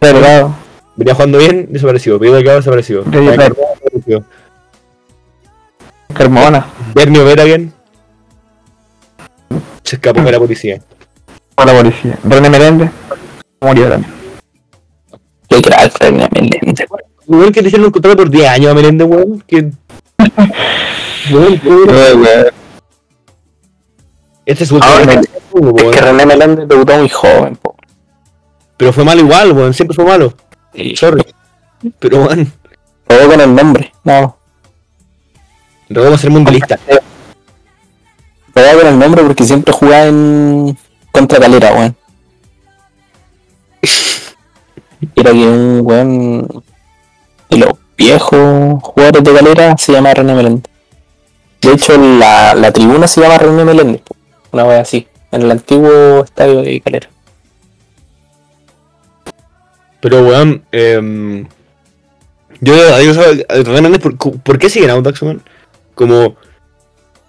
Delgado. venía jugando bien, desaparecido. Pedro Delgado desaparecido. Desaparecido. Carmona. Bernie Vera bien. Se escapó de la policía. O la policía. René Meléndez. Murió también. Qué crack, René Meléndez. Weón, que le hicieron un contrato por 10 años a Meléndez, weón. Que... Este es su último Ahora, Es weón. que René Meléndez debutó muy joven, po. Pero fue malo igual, weón. Siempre fue malo. Y Sorry. Pero, weón, todo con el nombre. No. a ser mundialista. Todo con el nombre porque siempre jugaba en. Contra Calera, weón. Era que un weón. Y lo viejos jugadores de calera se llama René Meléndez. De hecho, la, la tribuna se llama René Meléndez. Una vez así, en el antiguo estadio de calera. Pero, weón, eh, yo adiós a ¿por, ¿por qué siguen Audax, weón? Como,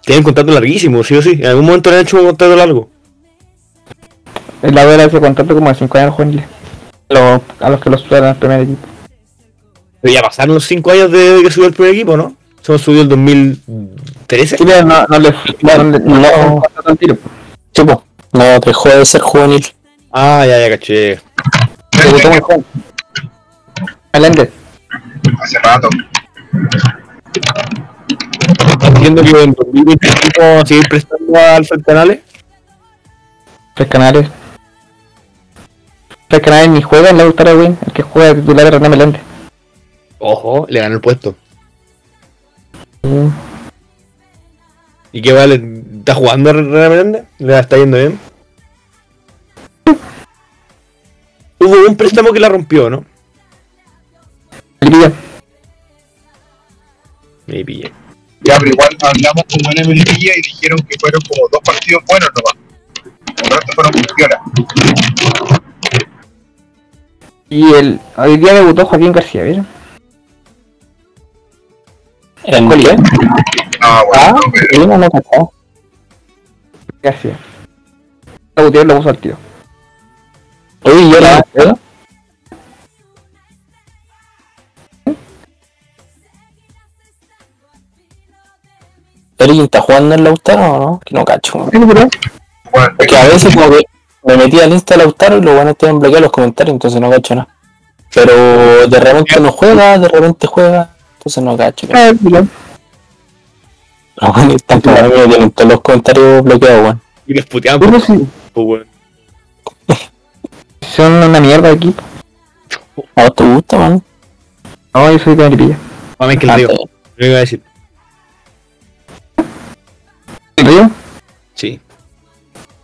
tienen contrato larguísimo, sí o sí. En algún momento le han hecho un contrato largo. El lado era ese contrato como de 5 años juveniles. Lo- a los que los suenan al primer equipo. Pero ya pasaron los 5 años de que subió el primer equipo, ¿no? Se nos subió el 2013. Sí, pero no, no le no, no, No. al tiro. Sí, po, no dejó de ser juvenil. Ah, ya, ya, caché. Debutó muy joven. Meléndez. Hace rato. Entiendo que en 2025 vamos a seguir prestando al Canales. Tres canales. Tres canales ni juega en la Ultra Win. El que juega de titular es René Meléndez. Ojo, le ganó el puesto. Mm. ¿Y qué vale? ¿Está jugando René Meléndez? ¿Le está yendo bien? Hubo un préstamo que la rompió, ¿no? Alegría. Me pillé. Ya, pero igual hablamos con buena Melipilla y dijeron que fueron como dos partidos buenos nomás. El resto fueron piola. Y el, hoy día debutó Joaquín García, ¿vieron? ¿En Coli, qué? ¿eh? Ah, bueno, Ah, no, pero no cachaba. García. La Gutiérrez lo puso al tiro. Oye, ¿y ¿eh? ¿Eric está jugando en Lautaro o no? Que no cacho. weón. bueno, Es que a veces como que me metí al Insta de Lautaro y los buenos tienen bloqueados los comentarios, entonces no cacho nada. Pero de repente no juega, de repente juega, entonces no cacho. Ah, Milán. Los buenos están como tienen todos los comentarios bloqueados, weón. Y les puteaban pues, weón. Son una mierda equipo. ¿A vos te gusta, man? No, yo soy de Melipilla. Mami, que Ah, digo. te- Lo iba a decir. ¿El Río? Sí.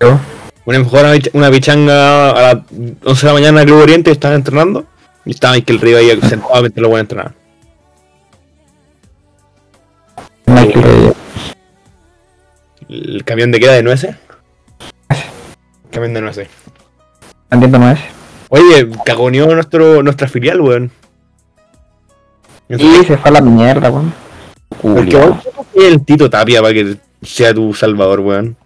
Yo. Una, jugaron una, una pichanga a las 11 de la mañana en el Club Oriente, estaban entrenando. Y estaba Michael Río ahí sentado mientras buenos entrenaban. Michael Río. El camión de queda de nueces. Camión de nueces. Entiendo no es. Oye, cagoneó nuestro, nuestra filial, weón. Y se fue a la mierda, weón. Porque el Tito Tapia para que sea tu salvador, weón.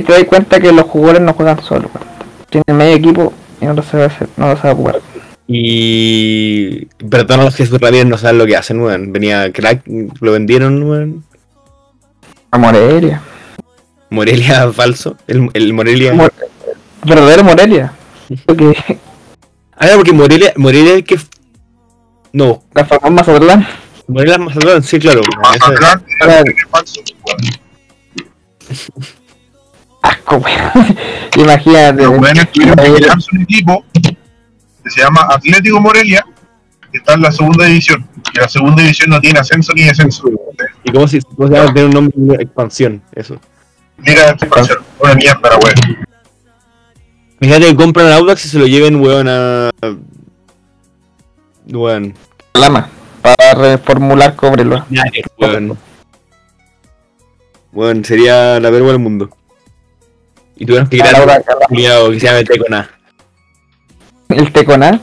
Y te das cuenta que los jugadores no juegan solos, weón. Tienen medio equipo y no lo sabe hacer, no lo sabe jugar. Y. Perdón a los Jesús Ramírez no saben lo que hacen, weón. Venía crack, lo vendieron, weón. A Morelia. Morelia falso. El, el Morelia. Mor- verdadero Morelia. Porque Ah, no, porque Morelia, Morelia es el que. No, la formó Mazatlán. Morelia es Mazatlán, sí, claro. Es. Mazatlán falso. Asco, weón. Imagínate. Los buenos tuvieron que crearse un equipo que se llama Atlético Morelia, que está en la segunda división. Y la segunda división no tiene ascenso ni descenso. ¿Y cómo se, cómo se llama? Tiene un nombre de expansión, eso. Mira esta expansión, una mierda la wea. Fíjate que compran el Audax y se lo lleven, weón, a. Weón. Lama. Para reformular Cobreloa. Weón. Weón, sería la vergüenza del mundo. Y tuvieron que ir A la a hora- un culiao que se llama Tecona. El Teconá.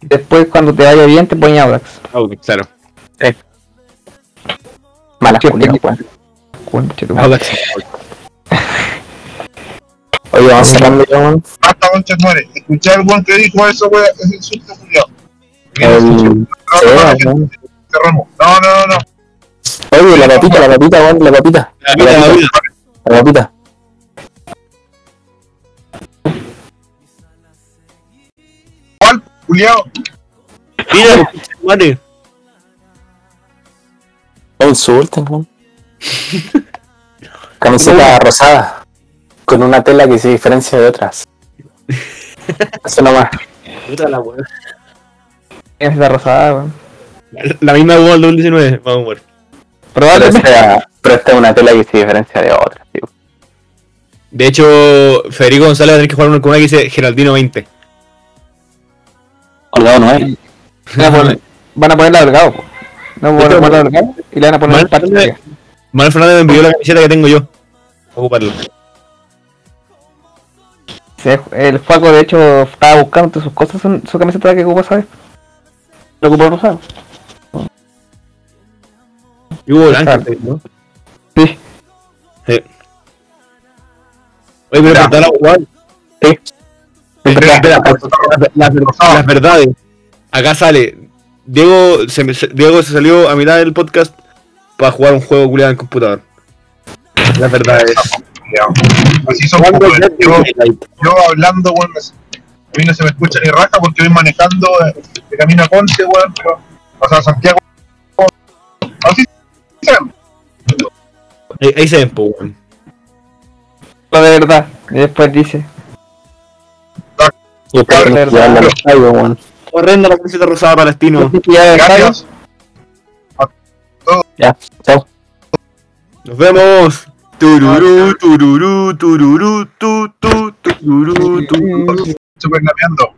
Después, cuando te vaya bien, te ponen Audax. Audax, claro. Malas Sí, culiadas, sí. weón. Conche tu madre. Audax. Oye, vamos cerrando ya, weón. Basta, conchas madre. Escuché al weón que dijo eso, wea, es insulto culiao. El- No, no, no, Sí, weón. cerramos. No, no, no, no. Oye, la papita, la papita, weón, la papita. La vida. La papita. Culiao? Mira, madre. No insulten, weón. Camiseta rosada. Con una tela que se diferencia de otras. Eso nomás. Puta la weón. Es la rosada, weón. La- La misma weón del 2019, vamos a ver. Pero Probablemente. esta, pero esta es una tela que se diferencia de otras, tío. De hecho, Federico González va a tener que jugar una que dice Geraldino 20. No es. Ya, por- van a ponerla delgado. No van a ponerla delgado y le van a poner Mal- el parche. arriba. Manuel Fernández me envió la camiseta que tengo yo. A ocuparla. Sí, el Faco de hecho estaba buscando entre sus cosas su, su camiseta que ocupa, ¿sabes? Lo ocupó rosado. Y hubo blanca. ¿no? Sí. Sí. Oye, pero verdad la igual. Sí. Espera, espera, la- la- la- las verdades. Acá sale. Diego se, Diego se salió a mitad del podcast para jugar un juego culiado en computador. Las verdades. Así son Dead yo, hablando, weón, a mí no se me escucha ni raja porque voy manejando eh, de camino a Conce, weón, pero, o sea, Santiago. Así se ven. Ahí, ahí se ven, weón. Lo de verdad. Y después dice. Y. Horrenda la camiseta rosada palestino. Gracias. Ya, chao. Nos vemos. Tururú, tururú, tururú, tu, tu, tururú, tururú. Super napeando.